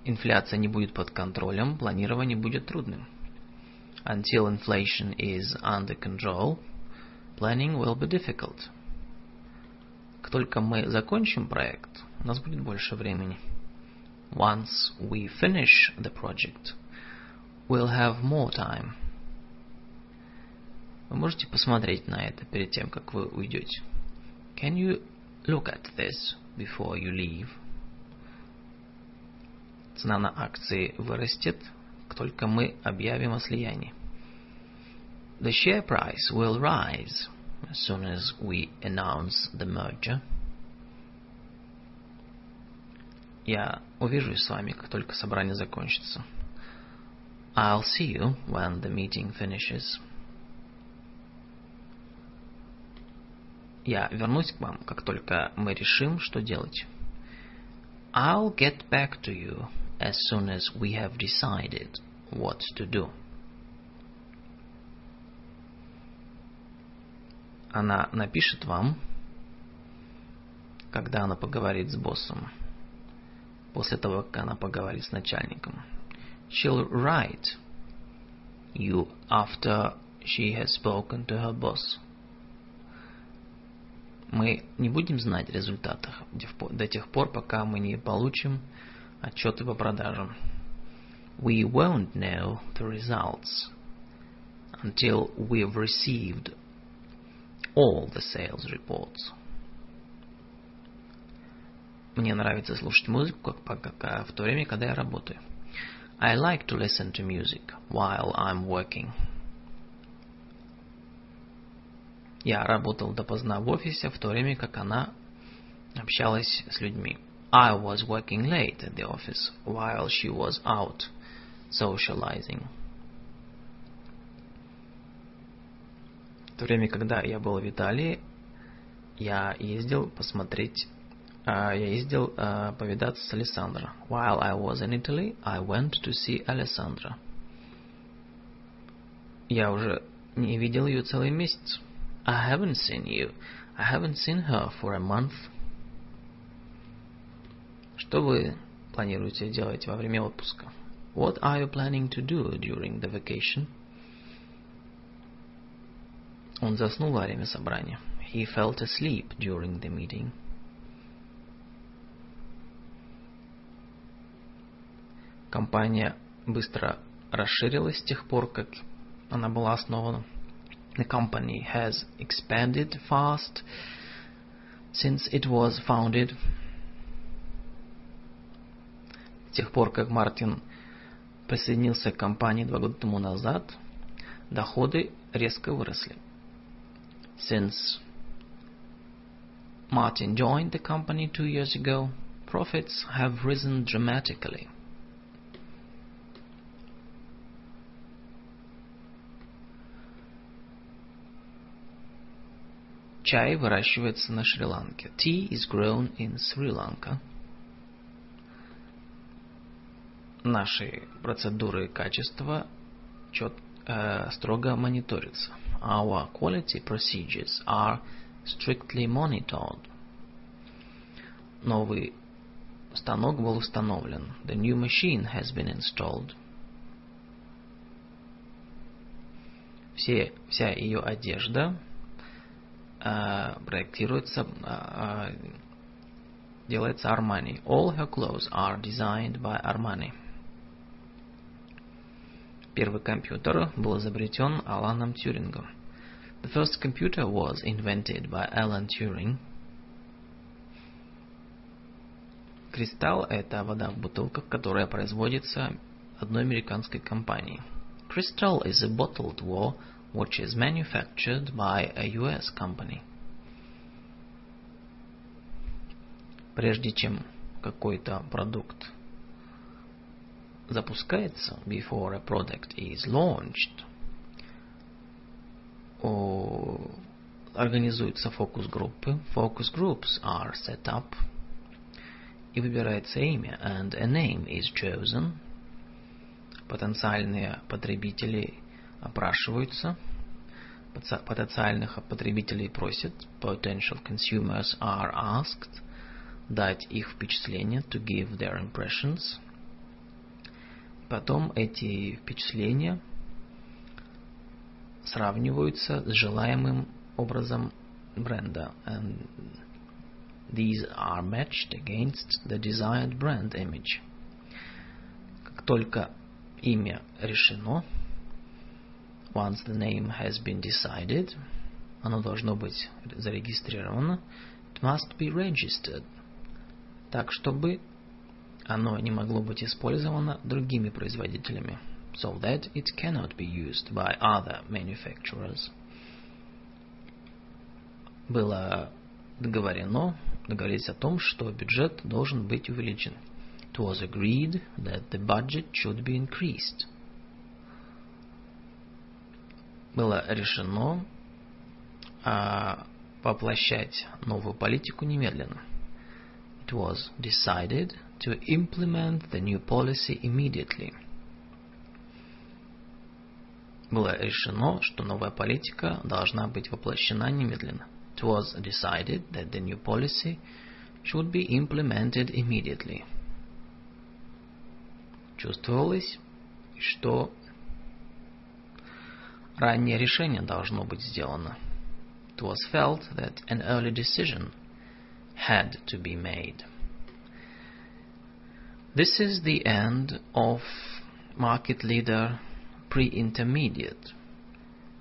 инфляция не будет под контролем, планирование будет трудным. Until inflation is under control, planning will be difficult. Как только мы закончим проект, у нас будет больше времени. Once we finish the project, we'll have more time. Вы можете посмотреть на это перед тем, как вы уйдете. Can you look at this before you leave? Цена на акции вырастет, как только мы объявим о слиянии. The share price will rise as soon as we announce the merger. Я увижусь с вами, как только собрание закончится. I'll see you when the meeting finishes. Я вернусь к вам, как только мы решим, что делать. I'll get back to you as soon as we have decided what to do. Она напишет вам, когда она поговорит с боссом, после того, как она поговорит с начальником. She'll write you after she has spoken to her boss. Мы не будем знать результатов до тех пор, пока мы не получим отчеты по продажам. We won't know the results until we've received all the sales reports. Мне нравится слушать музыку как, как, в то время, когда я работаю. I like to listen to music while I'm working. Я работал допоздна в офисе, в то время как она общалась с людьми. I was working late at the office while she was out socializing. В то время, когда я был в Италии, я ездил посмотреть, я ездил повидаться с Александром. While I was in Italy, I went to see Alessandra. Я уже не видел ее целый месяц. I haven't seen you. I haven't seen her for a month. Что вы планируете делать во время отпуска? What are you planning to do during the vacation? Он заснул во время собрания. He fell asleep during the meeting. Компания быстро расширилась с тех пор, как она была основана. The company has expanded fast since it was founded. С тех пор, как Мартин присоединился к компании два года тому назад, доходы резко выросли. Since Martin joined the company two years ago, profits have risen dramatically. Чай выращивается на Шри-Ланке. Tea is grown in Sri Lanka. Наши процедуры качества чет, э, строго мониторится. Our quality procedures are strictly monitored. Новый станок был установлен. The new machine has been installed. Все, вся ее одежда проектируется, э, делается Armani. All her clothes are designed by Armani. Первый компьютер был изобретен Аланом Тьюрингом. The first computer was invented by Alan Turing. Кристалл – это вода в бутылках, которая производится одной американской компанией. Crystal is a bottled water which is manufactured by a US company. Прежде чем какой-то продукт запускается, before a product is launched, организуются фокус-группы. Focus groups are set up. И выбирается имя, and a name is chosen. Потенциальные потребители опрашиваются. Потенциальных потребителей просят. Potential consumers are asked. Дать их впечатление, to give their impressions. Потом эти впечатления сравниваются с желаемым образом бренда. And these are matched against the desired brand image. Как только имя решено, once the name has been decided, оно должно быть зарегистрировано, it must be registered, так чтобы оно не могло быть использовано другими производителями, so that it cannot be used by other manufacturers. Было договорено, договорились о том, что бюджет должен быть увеличен. It was agreed that the budget should be increased. Было решено а, воплощать новую политику немедленно. It was decided to implement the new policy immediately. Было решено, что новая политика должна быть воплощена немедленно. It was decided that the new policy should be implemented immediately. Чувствовалось, что раннее решение должно быть сделано. It was felt that an early decision had to be made. This is the end of market leader pre-intermediate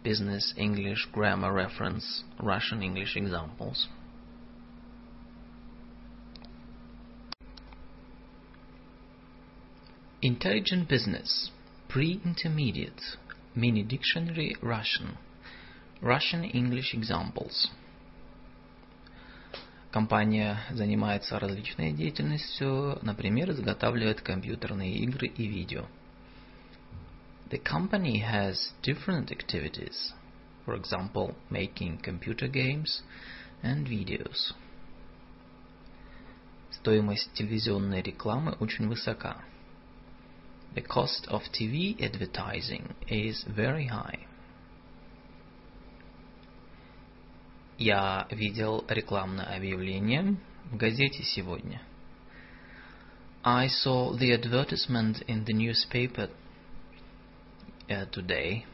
business English grammar reference Russian English examples. Intelligent business pre-intermediate mini dictionary Russian Russian English examples Компания занимается различной деятельностью, например, изготавливает компьютерные игры и видео. The company has different activities, for example, making computer games and videos. Стоимость телевизионной рекламы очень высока. The cost of TV advertising is very high. Я видел рекламное объявление в газете сегодня. I saw the advertisement in the newspaper uh, today.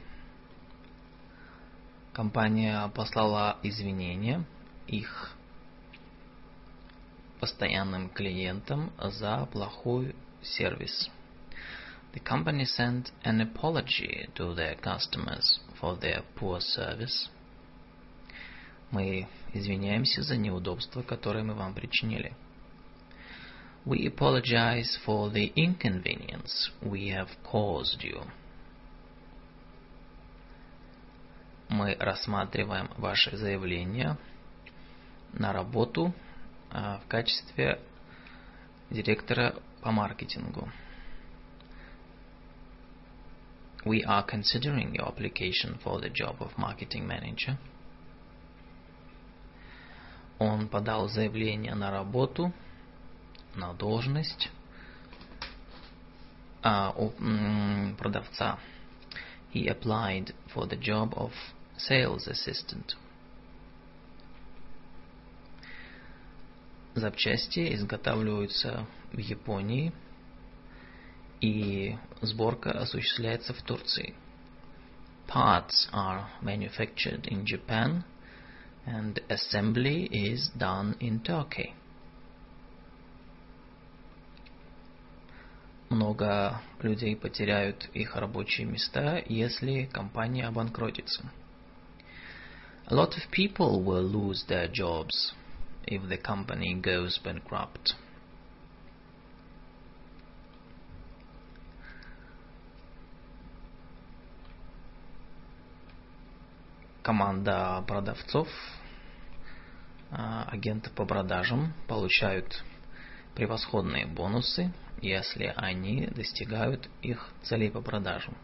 Компания послала извинения их постоянным клиентам за плохой сервис. The company sent an apology to their customers for their poor service. Мы извиняемся за неудобства, которые мы вам причинили. We apologize for the inconvenience we have caused you. Мы рассматриваем ваше заявление на работу в качестве директора по маркетингу. We are considering your application for the job of marketing manager. Он подал заявление на работу, на должность а, у продавца. he applied for the job of sales assistant. Запчасти изготавливаются в Японии, и сборка осуществляется в Турции. Parts are manufactured in Japan, and assembly is done in Turkey. Много людей потеряют их рабочие места, если компания обанкротится. A lot of people will lose their jobs if the company goes bankrupt. Команда продавцов, агенты по продажам получают превосходные бонусы, если они достигают их целей по продажам.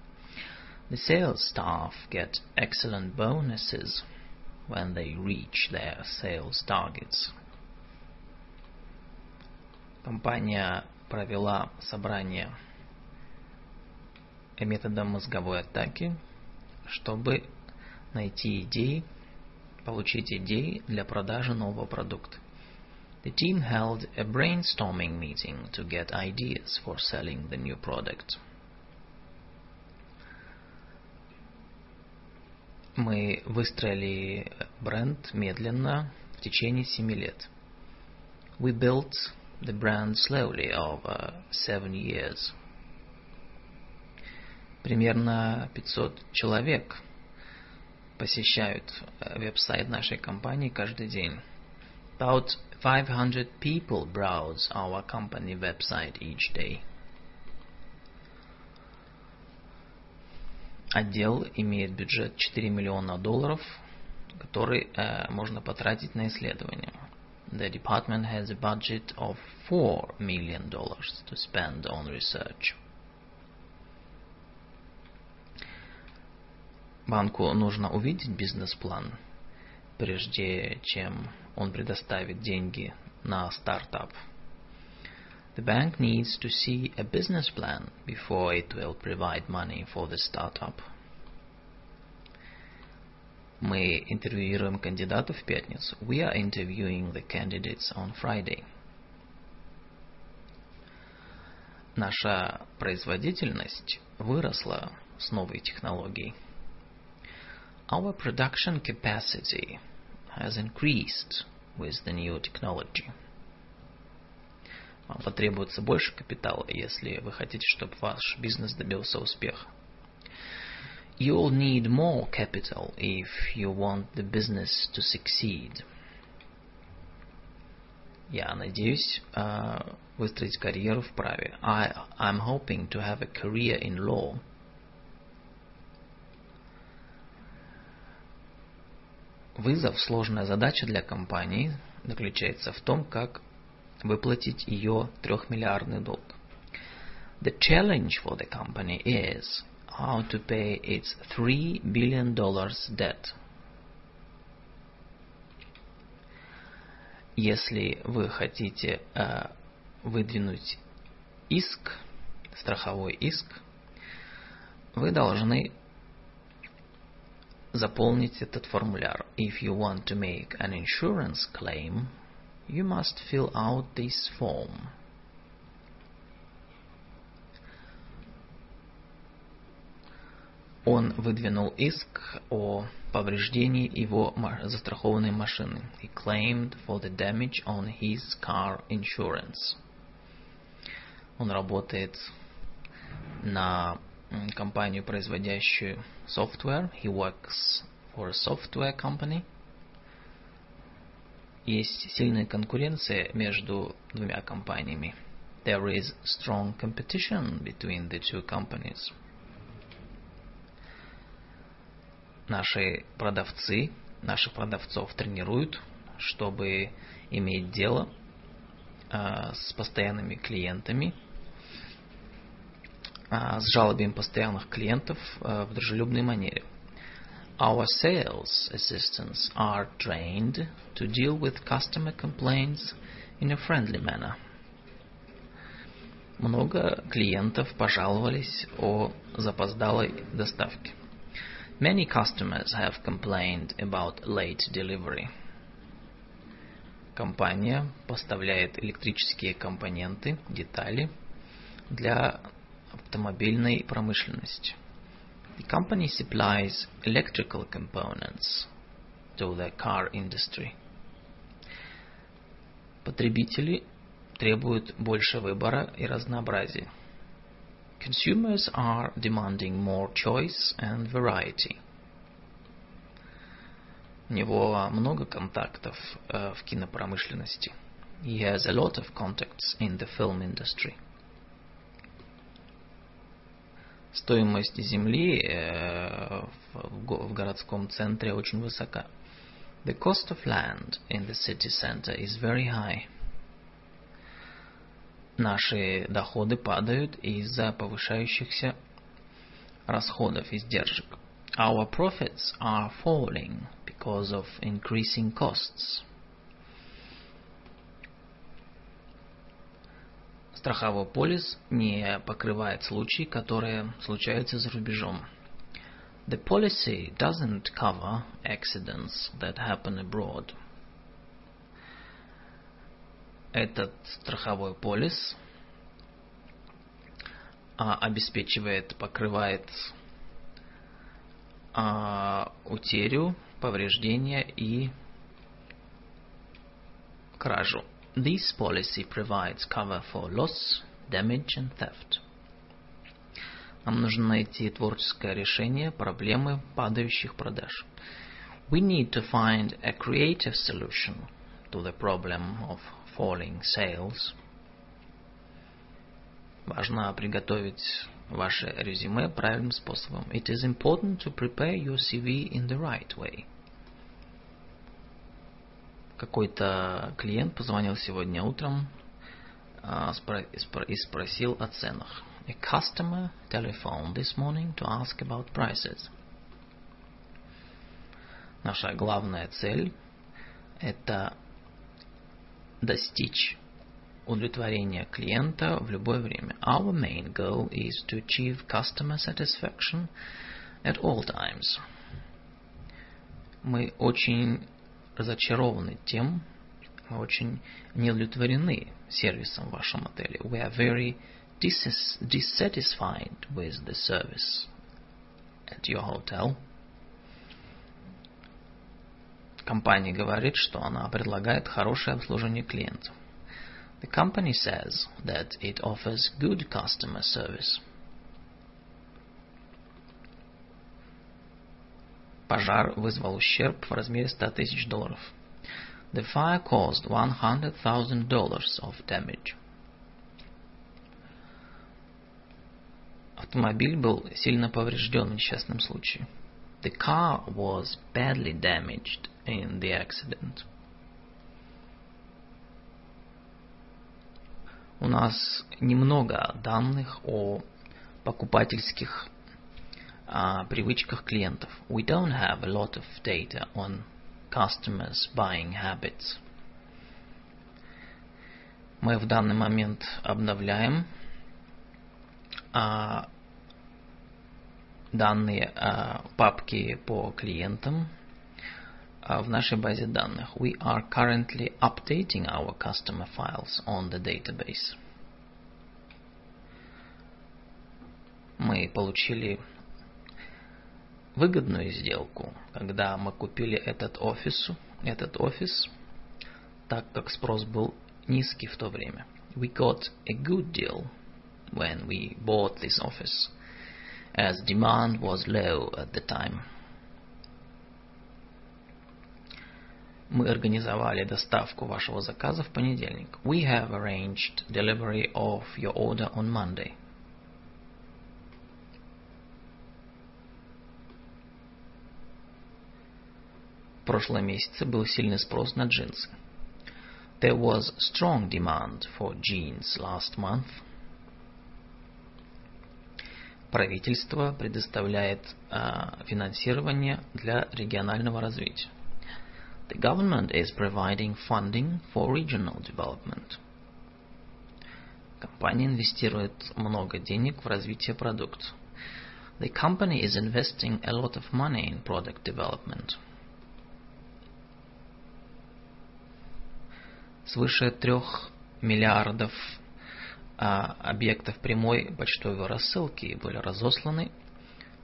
The sales staff get excellent bonuses when they reach their sales targets. Компания провела собрание методом мозговой атаки, чтобы найти идеи, получить идеи для продажи нового продукта. The team held a brainstorming meeting to get ideas for selling the new product. Мы выстроили бренд медленно в течение семи лет. We built the brand slowly over seven years. Примерно 500 человек посещают веб-сайт нашей компании каждый день. About 500 people browse our company website each day. Отдел имеет бюджет 4 миллиона долларов, который э, можно потратить на исследования. The department has a budget of 4 million dollars to spend on research. Банку нужно увидеть бизнес-план, прежде чем он предоставит деньги на стартап. The bank needs to see a business plan before it will provide money for the startup. Мы интервьюируем кандидатов в пятницу. We are interviewing the candidates on Friday. Наша производительность выросла с новой технологией. Our production capacity has increased with the new technology. Вам потребуется больше капитала, если вы хотите, чтобы ваш бизнес добился успеха. You'll need more capital if you want the business to succeed. Я надеюсь uh, выстроить карьеру в праве. I, I'm hoping to have a career in law. Вызов, сложная задача для компании заключается в том, как выплатить ее трехмиллиардный долг. The challenge for the company is how to pay its $3 billion debt. Если вы хотите э, выдвинуть иск, страховой иск, вы должны заполнить этот формуляр. If you want to make an insurance claim, you must fill out this form. Он выдвинул иск о повреждении его застрахованной машины. He claimed for the damage on his car insurance. Он работает на компанию, производящую software. He works for a software company – есть сильная конкуренция между двумя компаниями. There is strong competition between the two companies. Наши продавцы, наших продавцов тренируют, чтобы иметь дело э, с постоянными клиентами, с жалобами постоянных клиентов э, в дружелюбной манере. Our sales assistants are trained to deal with customer complaints in a friendly manner. Много клиентов пожаловались о запоздалой доставке. Many customers have complained about late delivery. Компания поставляет электрические компоненты, детали для автомобильной промышленности. The company supplies electrical components to the car industry. Потребители требуют больше выбора и разнообразия. Consumers are demanding more choice and variety. У него много контактов э, в кинопромышленности. He has a lot of contacts in the film industry. Стоимость земли э, в, городском центре очень высока. The cost of land in the city center is very high. Наши доходы падают из-за повышающихся расходов, издержек. Our profits are falling because of increasing costs. Страховой полис не покрывает случаи, которые случаются за рубежом. The policy doesn't cover accidents that happen abroad. Этот страховой полис а, обеспечивает, покрывает а, утерю, повреждения и кражу. This policy provides cover for loss, damage and theft. Нам нужно найти творческое решение проблемы падающих продаж. We need to find a creative solution to the problem of falling sales. Важно приготовить ваше резюме правильным способом. It is important to prepare your CV in the right way. Какой-то клиент позвонил сегодня утром и спросил о ценах. A customer telephoned this morning to ask about prices. Наша главная цель – это достичь удовлетворения клиента в любое время. Our main goal is to achieve customer satisfaction at all times. Мы очень разочарованы тем, мы очень не сервисом в вашем отеле. We are very dissatisfied with the service at your hotel. Компания говорит, что она предлагает хорошее обслуживание клиентов. The company says that it offers good customer service. Пожар вызвал ущерб в размере 100 тысяч долларов. The fire caused $100,000 of damage. Автомобиль был сильно поврежден в несчастном случае. The car was badly damaged in the accident. У нас немного данных о покупательских привычках клиентов. We don't have a lot of data on customers' buying habits. Мы в данный момент обновляем а, данные а, папки по клиентам в нашей базе данных. We are currently updating our customer files on the database. Мы получили выгодную сделку, когда мы купили этот офис, этот офис, так как спрос был низкий в то время. We got a good deal when we bought this office, as demand was low at the time. Мы организовали доставку вашего заказа в понедельник. We have arranged delivery of your order on Monday. В прошлом месяце был сильный спрос на джинсы. There was strong demand for jeans last month. Правительство предоставляет uh, финансирование для регионального развития. The government is providing funding for regional development. Компания инвестирует много денег в развитие продукта. The company is investing a lot of money in product development. Свыше трех миллиардов а, объектов прямой почтовой рассылки были разосланы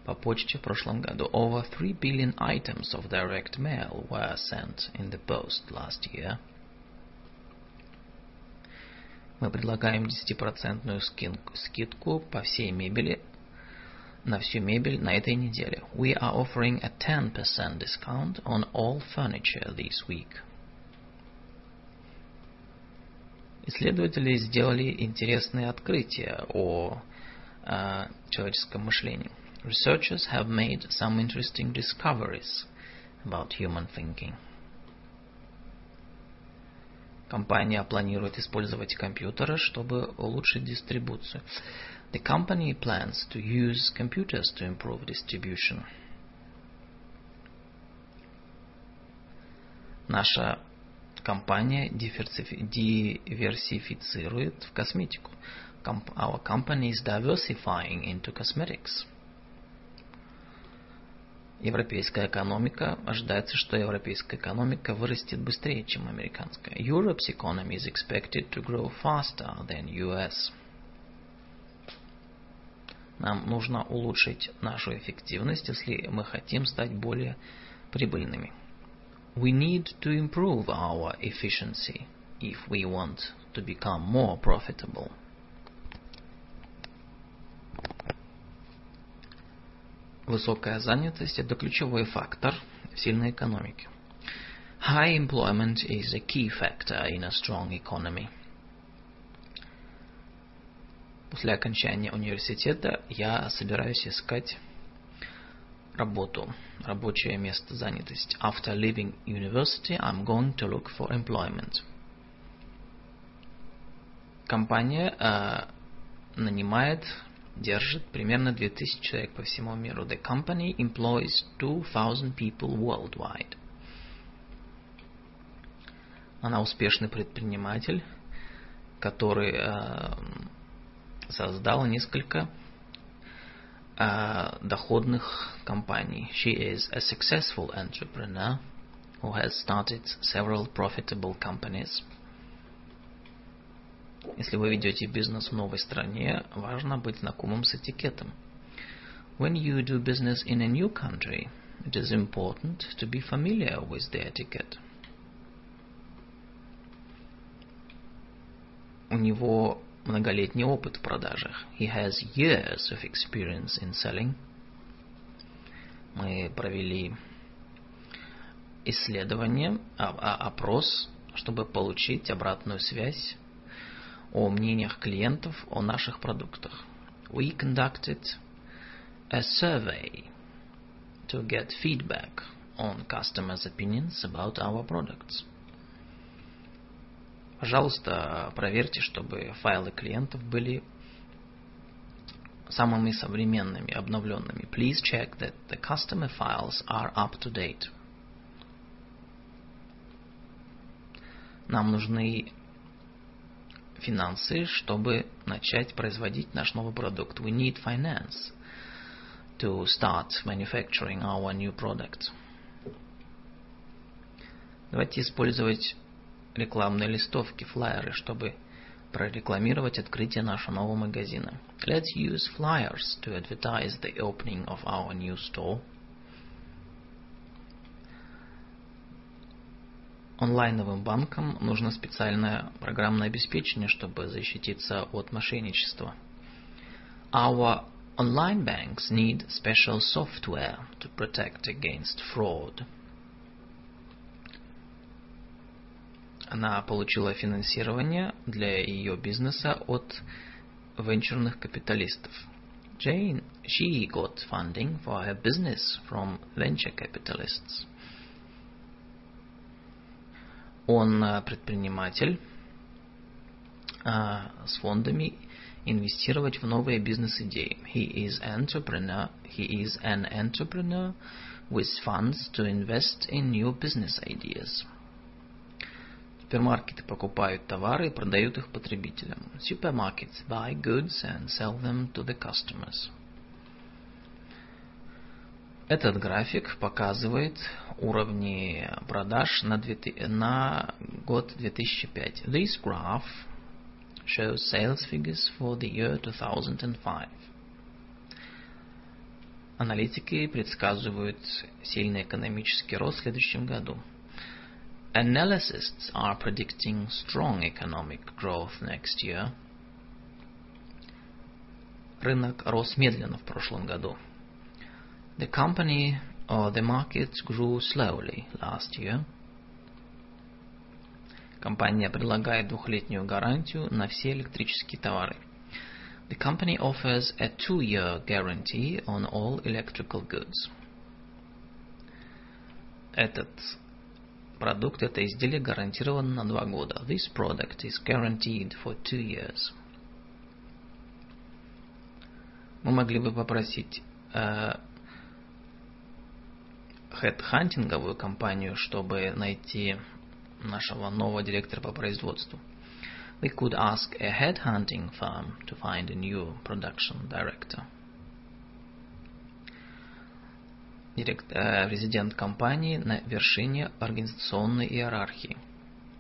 по почте в прошлом году. Over 3 billion items of direct mail were sent in the post last year. Мы предлагаем 10% скидку по всей мебели на всю мебель на этой неделе. We are offering a 10% discount on all furniture this week. Исследователи сделали интересные открытия о э, человеческом мышлении. Researchers have made some interesting discoveries about human thinking. Компания планирует использовать компьютеры, чтобы улучшить дистрибуцию. The company plans to use computers to improve distribution. Наша компания диверсифицирует в косметику. Our company is diversifying into cosmetics. Европейская экономика, ожидается, что европейская экономика вырастет быстрее, чем американская. Europe's economy is expected to grow faster than US. Нам нужно улучшить нашу эффективность, если мы хотим стать более прибыльными. We need to improve our efficiency if we want to become more profitable. Высокая занятость – это ключевой фактор в сильной экономике. High employment is a key factor in a strong economy. После окончания университета я собираюсь искать работу, рабочее место, занятость. After leaving university, I'm going to look for employment. Компания э, нанимает держит примерно 2000 человек по всему миру. The company employs 2000 people worldwide. Она успешный предприниматель, который э, создал несколько э, доходных компаний. She is a successful entrepreneur who has started several profitable companies. Если вы ведете бизнес в новой стране, важно быть знакомым с этикетом. When you do business in a new country, it is important to be familiar with the etiquette. У него многолетний опыт в продажах. He has years of experience in selling. Мы провели исследование, опрос, чтобы получить обратную связь о мнениях клиентов о наших продуктах. We conducted a survey to get feedback on customers' opinions about our products. Пожалуйста, проверьте, чтобы файлы клиентов были самыми современными, обновленными. Please check that the customer files are up to date. Нам нужны финансы, чтобы начать производить наш новый продукт. We need finance to start manufacturing our new product. Давайте использовать рекламные листовки, флайеры, чтобы прорекламировать открытие нашего нового магазина. Let's use flyers to advertise the opening of our new store. онлайновым банкам нужно специальное программное обеспечение, чтобы защититься от мошенничества. Our online banks need special software to protect against fraud. Она получила финансирование для ее бизнеса от венчурных капиталистов. Jane, she got funding for her business from venture capitalists. Он э, предприниматель а, с фондами инвестировать в новые бизнес-идеи. He is entrepreneur. He is an entrepreneur with funds to invest in new business ideas. Супермаркеты покупают товары и продают их потребителям. Supermarkets buy goods and sell them to the customers. Этот график показывает уровни продаж на, 2000, на год 2005. This graph shows sales figures for the year 2005. Аналитики предсказывают сильный экономический рост в следующем году. Analysts are predicting strong economic growth next year. Рынок рос медленно в прошлом году. The company or the market grew slowly last year. Компания предлагает двухлетнюю гарантию на все электрические товары. The company offers a two-year guarantee on all electrical goods. Этот продукт, это изделие гарантировано на два года. This product is guaranteed for two years. Мы могли бы попросить э, компанию, чтобы найти нашего нового директора по производству. We could ask a headhunting firm to find a new production director. Директ, э, президент компании на вершине организационной иерархии.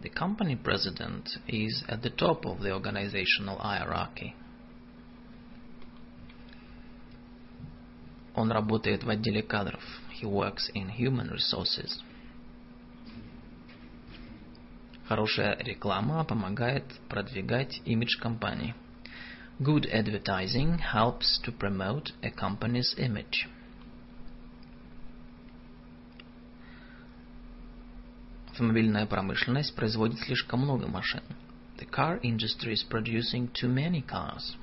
The company president is at the top of the organizational hierarchy. Он работает в отделе кадров. He works in human resources. Хорошая реклама помогает продвигать имидж компании. Good advertising helps to promote a company's image. Автомобильная промышленность производит слишком много машин. The car industry is producing too many cars.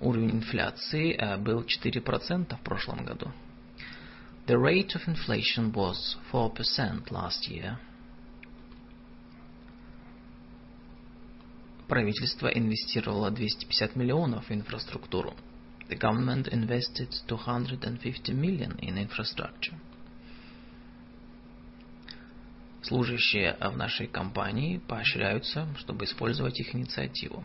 Уровень инфляции был 4% в прошлом году. The rate of inflation was 4% last year. Правительство инвестировало 250 миллионов в инфраструктуру. The government invested 250 million in infrastructure. Служащие в нашей компании поощряются, чтобы использовать их инициативу.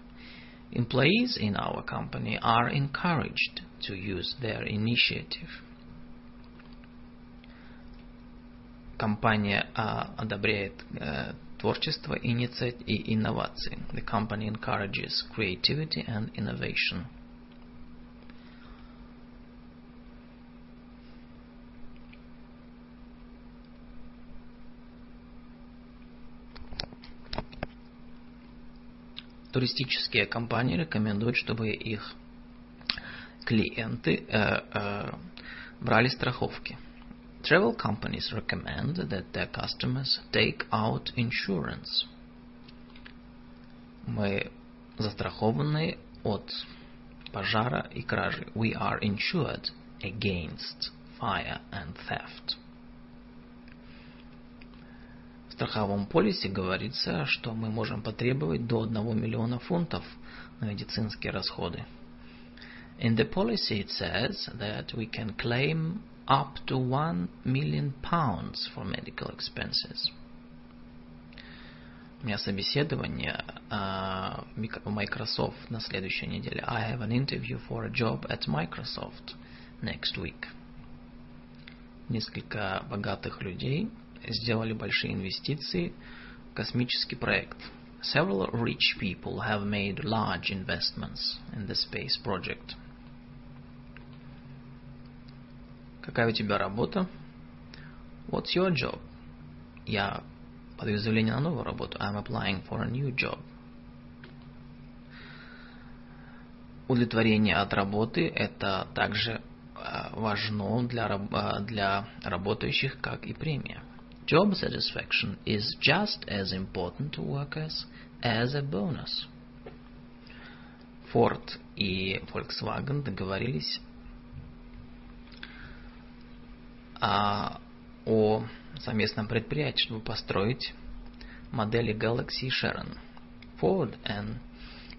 Employees in our company are encouraged to use their initiative. Компания uh, одобряет uh, творчество и инновации. The company encourages creativity and innovation. Туристические компании рекомендуют, чтобы их клиенты э, э, брали страховки. Travel companies recommend that their customers take out insurance. Мы застрахованы от пожара и кражи. We are insured against fire and theft. В страховом полисе говорится, что мы можем потребовать до 1 миллиона фунтов на медицинские расходы. In the policy it says that we can claim up to 1 million pounds for medical expenses. У меня собеседование uh, в Microsoft на следующей неделе. I have an interview for a job at Microsoft next week. Несколько богатых людей сделали большие инвестиции в космический проект. Several rich people have made large investments in the space project. Какая у тебя работа? What's your job? Я подаю заявление на новую работу. I'm applying for a new job. Удовлетворение от работы – это также важно для, для работающих, как и премия. Job satisfaction is just as important to workers as a bonus. Ford и Volkswagen договорились а, о совместном предприятии, чтобы построить модели Galaxy Sharon. Ford and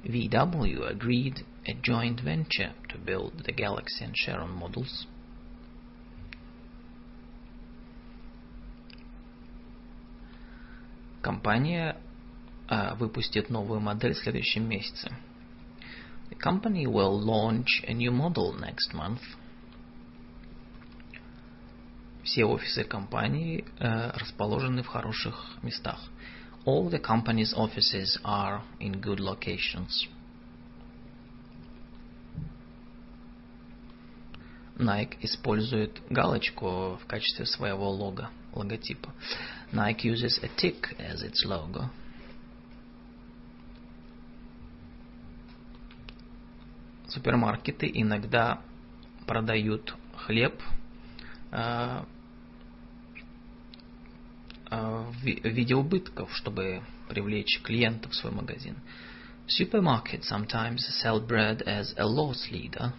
VW agreed a joint venture to build the Galaxy and Sharon models. Компания uh, выпустит новую модель в следующем месяце. The company will launch a new model next month. Все офисы компании uh, расположены в хороших местах. All the company's offices are in good locations. Nike использует галочку в качестве своего лого, логотипа. Nike uses a tick as its logo. Супермаркеты иногда продают хлеб э, э, в виде убытков, чтобы привлечь клиентов в свой магазин. Supermarkets sometimes sell bread as a loss leader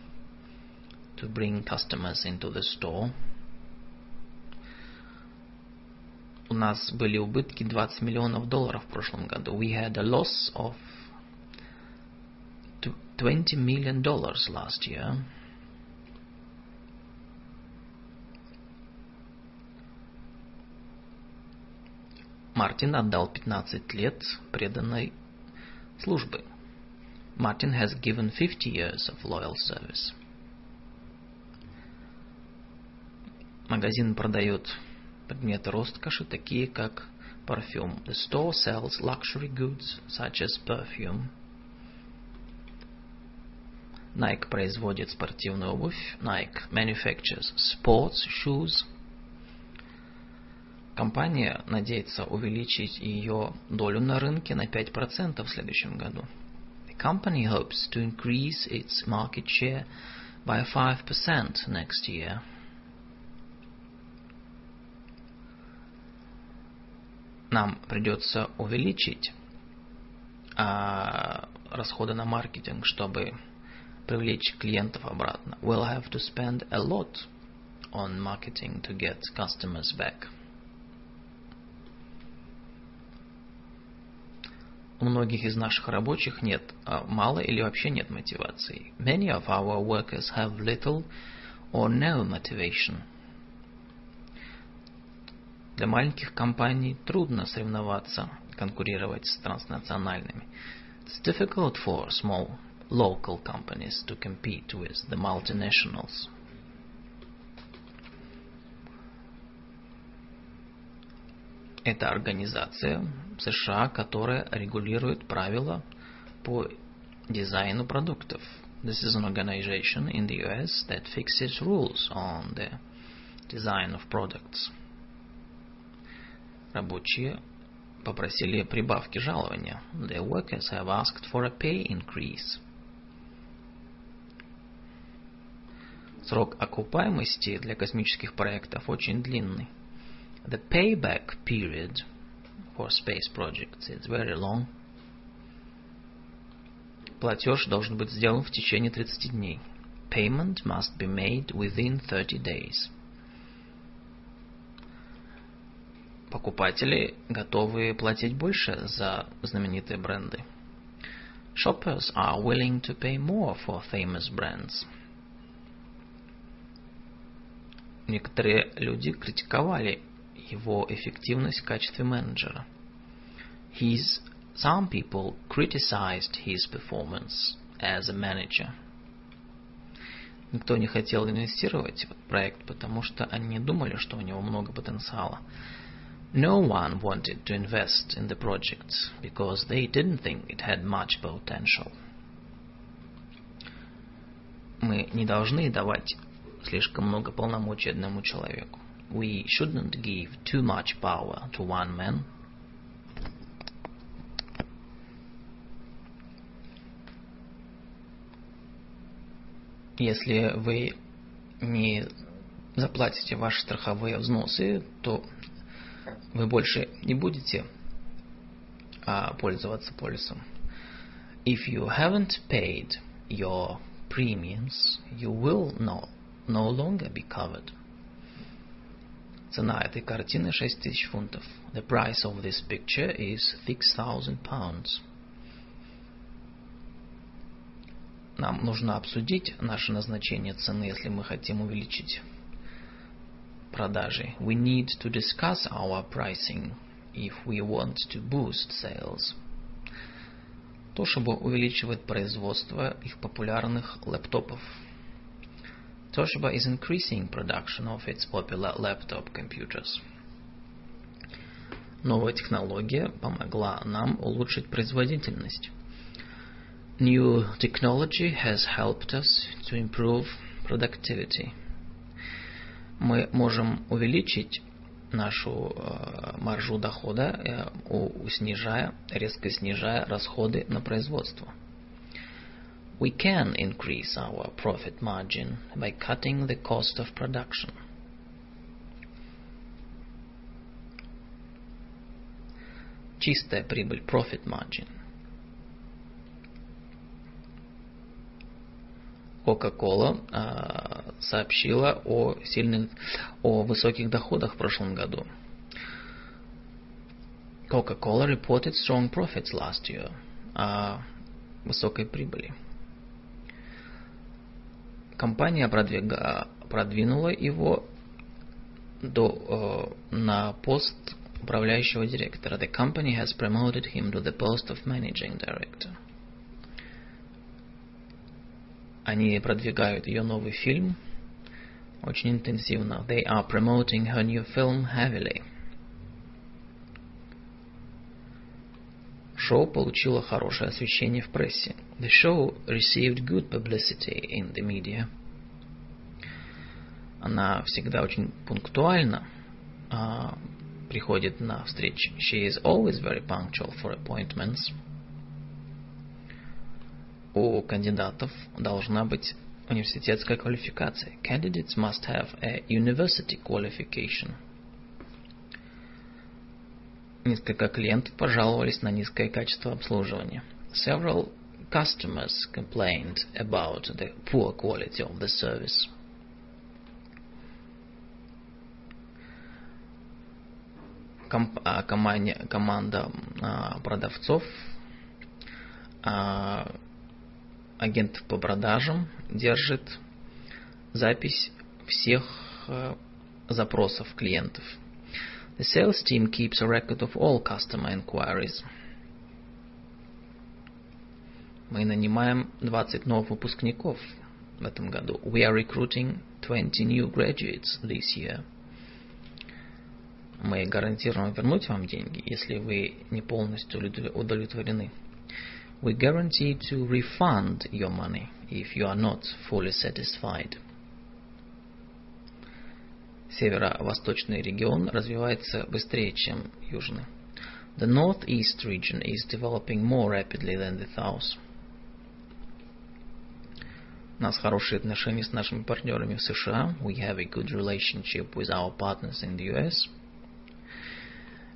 to bring customers into the store. У нас были убытки 20 миллионов долларов в прошлом году. We had a loss of 20 million dollars last year. Мартин отдал 15 лет преданной службы. Martin has given 50 years of loyal service. Магазин продает предметы роскоши, такие как парфюм. The store sells luxury goods such as perfume. Nike производит спортивную обувь. Nike manufactures sports shoes. Компания надеется увеличить ее долю на рынке на 5% в следующем году. The company hopes to increase its market share by 5% next year. Нам придется увеличить а, расходы на маркетинг, чтобы привлечь клиентов обратно. We'll have to spend a lot on marketing to get customers back. У многих из наших рабочих нет а, мало или вообще нет мотивации. Many of our workers have little or no motivation. Для маленьких компаний трудно соревноваться, конкурировать с транснациональными. It's difficult for small local companies to compete with the multinationals. Это организация США, которая регулирует правила по дизайну продуктов. This is an organization in the US that fixes rules on the design of products. Рабочие попросили прибавки жалования. The workers have asked for a pay increase. Срок окупаемости для космических проектов очень длинный. The payback period for space projects is very long. Платеж должен быть сделан в течение 30 дней. Payment must be made within 30 days. Покупатели готовы платить больше за знаменитые бренды. Shoppers are willing to pay more for famous brands. Некоторые люди критиковали его эффективность в качестве менеджера. His, some people criticized his performance as a manager. Никто не хотел инвестировать в проект, потому что они не думали, что у него много потенциала. No one wanted to invest in the project because they didn't think it had much potential. Мы не должны давать слишком много полномочий одному человеку. We shouldn't give too much power to one man. Если вы не заплатите ваши страховые взносы, то вы больше не будете а, пользоваться полисом. If you haven't paid your premiums, you will no, no longer be covered. Цена этой картины 6 тысяч фунтов. The price of this picture is 6,000 pounds. Нам нужно обсудить наше назначение цены, если мы хотим увеличить продажи. We need to discuss our pricing if we want to boost sales. Toshiba увеличивает производство их популярных лэптопов. Toshiba is increasing production of its popular laptop computers. Новая технология помогла нам улучшить производительность. New technology has helped us to improve productivity. Мы можем увеличить нашу э, маржу дохода, э, снижая, резко снижая расходы на производство. We can increase our profit margin by cutting the cost of production. Чистая прибыль, profit margin. Coca-Cola э, сообщила о сильных, о высоких доходах в прошлом году. Coca-Cola reported strong profits last year, о высокой прибыли. Компания продвига, продвинула его до, э, на пост управляющего директора. The company has promoted him to the post of managing director. Они продвигают ее новый фильм очень интенсивно. They are promoting her new film heavily. Шоу получило хорошее освещение в прессе. The show received good publicity in the media. Она всегда очень пунктуальна, а, приходит на встречи. She is always very punctual for appointments. У кандидатов должна быть университетская квалификация. Candidates must have a university qualification. Несколько клиентов пожаловались на низкое качество обслуживания. Several customers complained about the poor quality of the service. комп, а, команда, команда а, продавцов, а, агентов по продажам держит запись всех а, запросов клиентов. The sales team keeps a record of all customer inquiries. Мы нанимаем 20 новых выпускников в этом году. We are recruiting 20 new graduates this year мы гарантируем вернуть вам деньги, если вы не полностью удовлетворены. We guarantee to refund your money if you are not fully satisfied. Северо-восточный регион развивается быстрее, чем южный. The northeast region is developing more rapidly than the south. У нас хорошие отношения с нашими партнерами в США. We have a good relationship with our partners in the US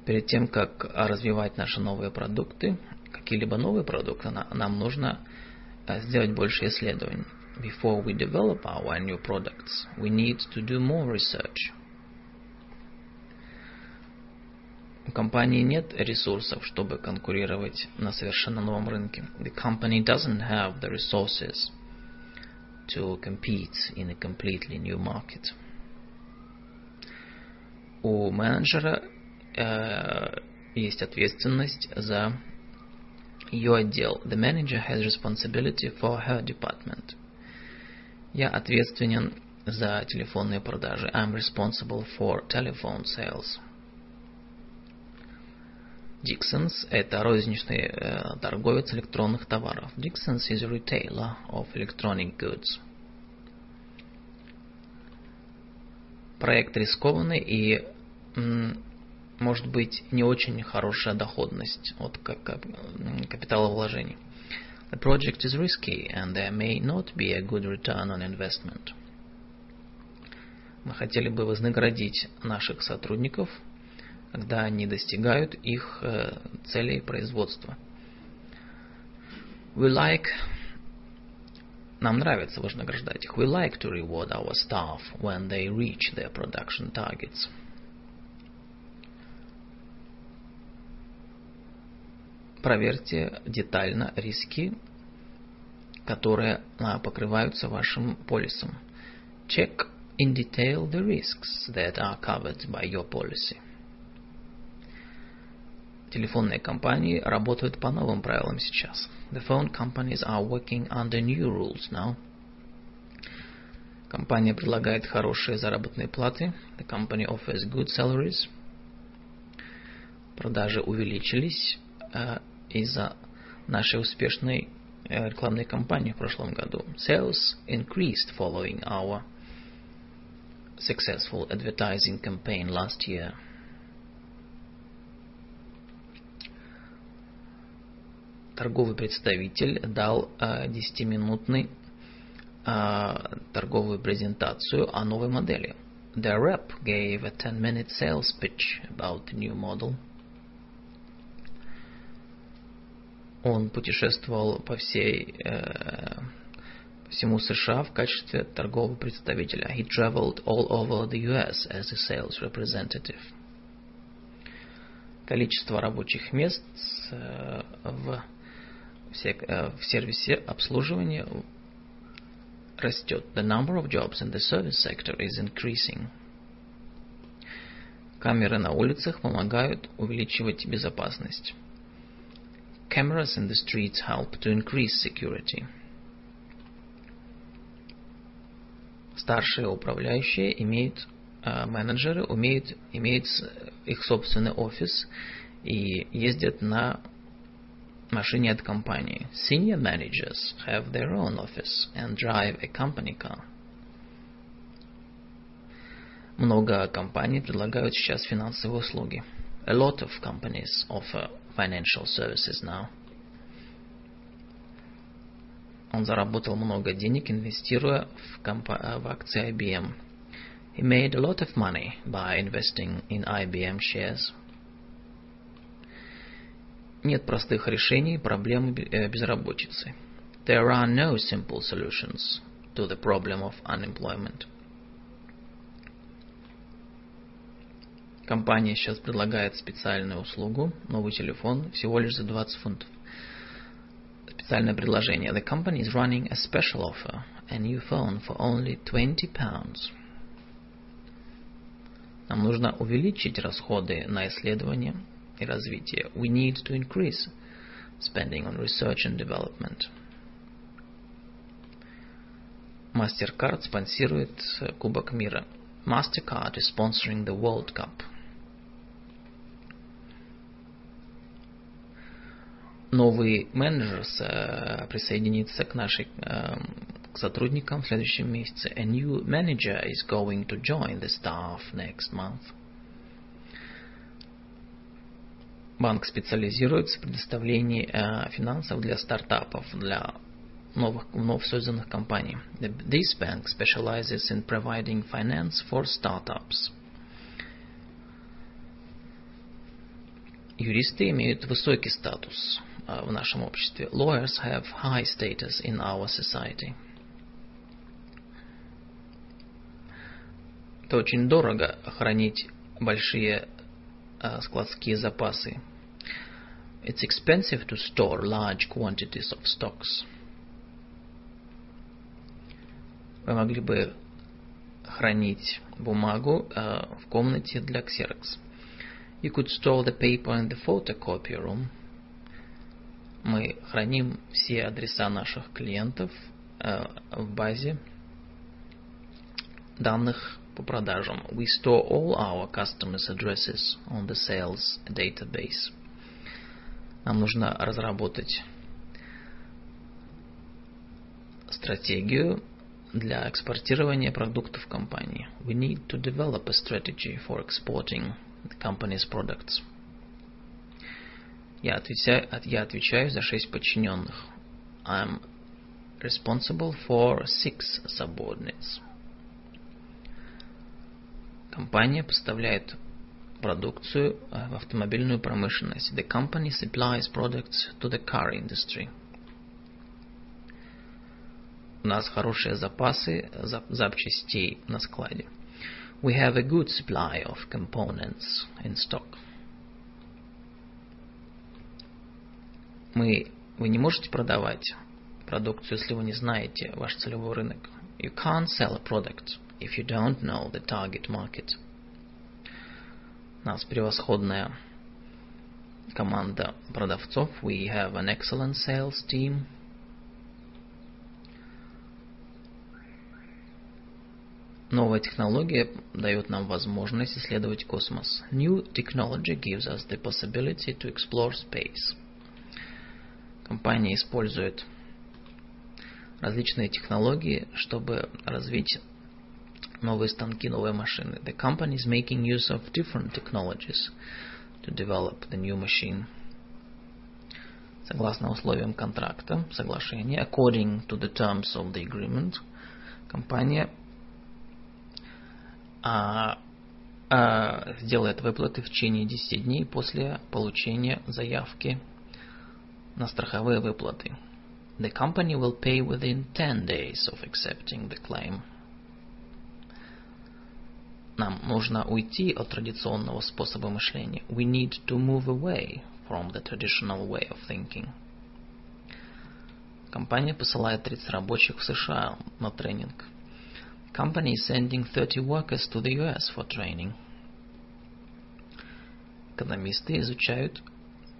перед тем, как развивать наши новые продукты, какие-либо новые продукты, нам нужно сделать больше исследований. Before we develop our new products, we need to do more research. У компании нет ресурсов, чтобы конкурировать на совершенно новом рынке. The company doesn't have the resources to compete in a completely new market. У менеджера есть ответственность за ее отдел. The manager has responsibility for her department. Я ответственен за телефонные продажи. I'm responsible for telephone sales. Dixons – это розничный э, торговец электронных товаров. Dixons is a retailer of electronic goods. Проект рискованный и может быть не очень хорошая доходность от капиталовложений. The project is risky and there may not be a good return on investment. Мы хотели бы вознаградить наших сотрудников, когда они достигают их э, целей производства. We like нам нравится вознаграждать их. We like to reward our staff when they reach their production targets. Проверьте детально риски, которые а, покрываются вашим полисом. Check in detail the risks that are covered by your policy. Телефонные компании работают по новым правилам сейчас. The phone companies are working under new rules now. Компания предлагает хорошие заработные платы. The company offers good salaries. Продажи увеличились э, из-за нашей успешной э, рекламной кампании в прошлом году. Sales increased following our successful advertising campaign last year. торговый представитель дал 10-минутный торговую презентацию о новой модели. The rep gave a 10-minute sales pitch about the new model. Он путешествовал по всей э, всему США в качестве торгового представителя. He traveled all over the US as a sales representative. Количество рабочих мест э, в Э, в сервисе обслуживания растет. The number of jobs in the service sector is increasing. Камеры на улицах помогают увеличивать безопасность. Cameras in the streets help to increase security. Старшие управляющие имеют, э, менеджеры умеют, имеют их собственный офис и ездят на машине от компании. Senior managers have their own office and drive a company car. Много компаний предлагают сейчас финансовые услуги. A lot of companies offer financial services now. Он заработал много денег, инвестируя в, компа- в акции IBM. He made a lot of money by investing in IBM shares. Нет простых решений проблемы безработицы. There are no simple solutions to the problem of unemployment. Компания сейчас предлагает специальную услугу, новый телефон, всего лишь за 20 фунтов. Специальное предложение. The company is running a special offer, a new phone for only 20 pounds. Нам нужно увеличить расходы на исследования, и развития. We need to increase spending on research and development. MasterCard спонсирует Кубок мира. MasterCard is sponsoring the World Cup. Новый менеджер присоединится к нашей к сотрудникам в следующем месяце. A new manager is going to join the staff next month. Банк специализируется в предоставлении э, финансов для стартапов, для новых, вновь созданных компаний. This bank specializes in providing finance for startups. Юристы имеют высокий статус э, в нашем обществе. Lawyers have high status in our society. Это очень дорого хранить большие uh, складские запасы. It's expensive to store large quantities of stocks. Вы могли бы хранить бумагу uh, в комнате для Xerox. You could store the paper in the photocopy room. Мы храним все адреса наших клиентов uh, в базе данных по продажам. We store all our customers' addresses on the sales database. Нам нужно разработать стратегию для экспортирования продуктов компании. We need to develop a strategy for exporting the company's products. Я отвечаю, я отвечаю за шесть подчиненных. I'm responsible for six subordinates. Компания поставляет продукцию в автомобильную промышленность. The company supplies products to the car industry. У нас хорошие запасы запчастей на складе. We have a good supply of components in stock. Мы, вы не можете продавать продукцию, если вы не знаете ваш целевой рынок. You can't sell a product if you don't know the target market. У нас превосходная команда продавцов. We have an excellent sales team. Новая технология дает нам возможность исследовать космос. New technology gives us the possibility to explore space. Компания использует различные технологии, чтобы развить новые станки, новые машины. The company is making use of different technologies to develop the new machine. Согласно условиям контракта, соглашения, according to the terms of the agreement, компания а, а, сделает выплаты в течение 10 дней после получения заявки на страховые выплаты. The company will pay within 10 days of accepting the claim. Нам нужно уйти от традиционного способа мышления. We need to move away from the traditional way of thinking. Компания посылает 30 рабочих в США на тренинг. Company is sending 30 workers to the US for training. Экономисты изучают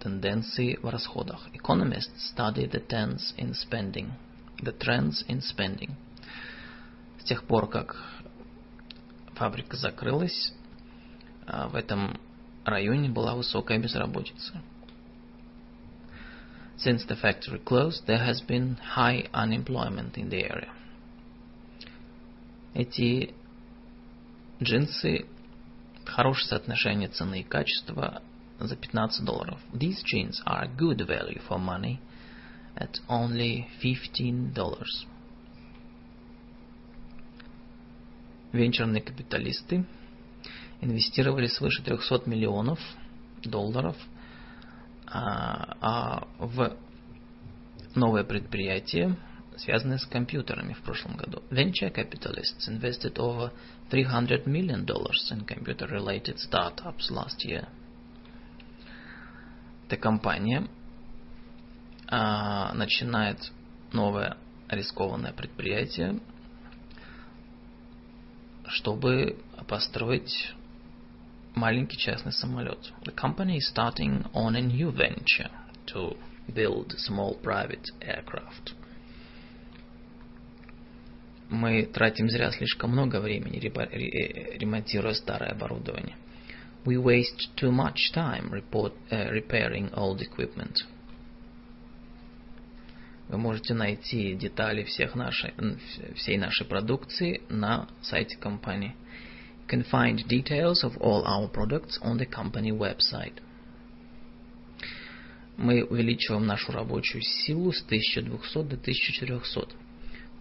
тенденции в расходах. Economists study the trends in spending. The trends in spending. С тех пор, как фабрика закрылась, в этом районе была высокая безработица. Since the factory closed, there has been high unemployment in the area. Эти джинсы хорошее соотношение цены и качества за 15 долларов. These jeans are good value for money at only 15 dollars. Венчурные капиталисты инвестировали свыше 300 миллионов долларов а, а, в новое предприятие, связанное с компьютерами в прошлом году. Venture capitalists invested over 300 million dollars in computer-related startups last year. Эта компания а, начинает новое рискованное предприятие, чтобы построить маленький частный самолет. The company is starting on a new venture to build small private aircraft. Мы тратим зря слишком много времени, ремонтируя старое оборудование. We waste too much time report, uh, repairing old equipment. Вы можете найти детали всех нашей, всей нашей продукции на сайте компании. You can find details of all our products on the company website. Мы увеличиваем нашу рабочую силу с 1200 до 1400.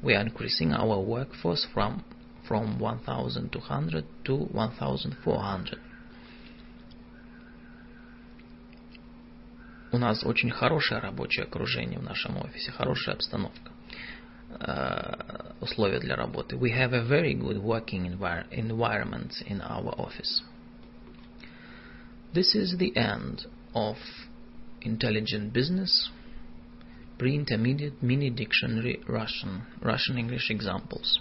We are increasing our workforce from, from 1200 to 1400. У нас очень хорошее рабочее окружение в нашем офисе, хорошая обстановка, uh, условия для работы. We have a very good working envir environment in our office. This is the end of Intelligent Business Pre-Intermediate Mini Dictionary Russian Russian English Examples.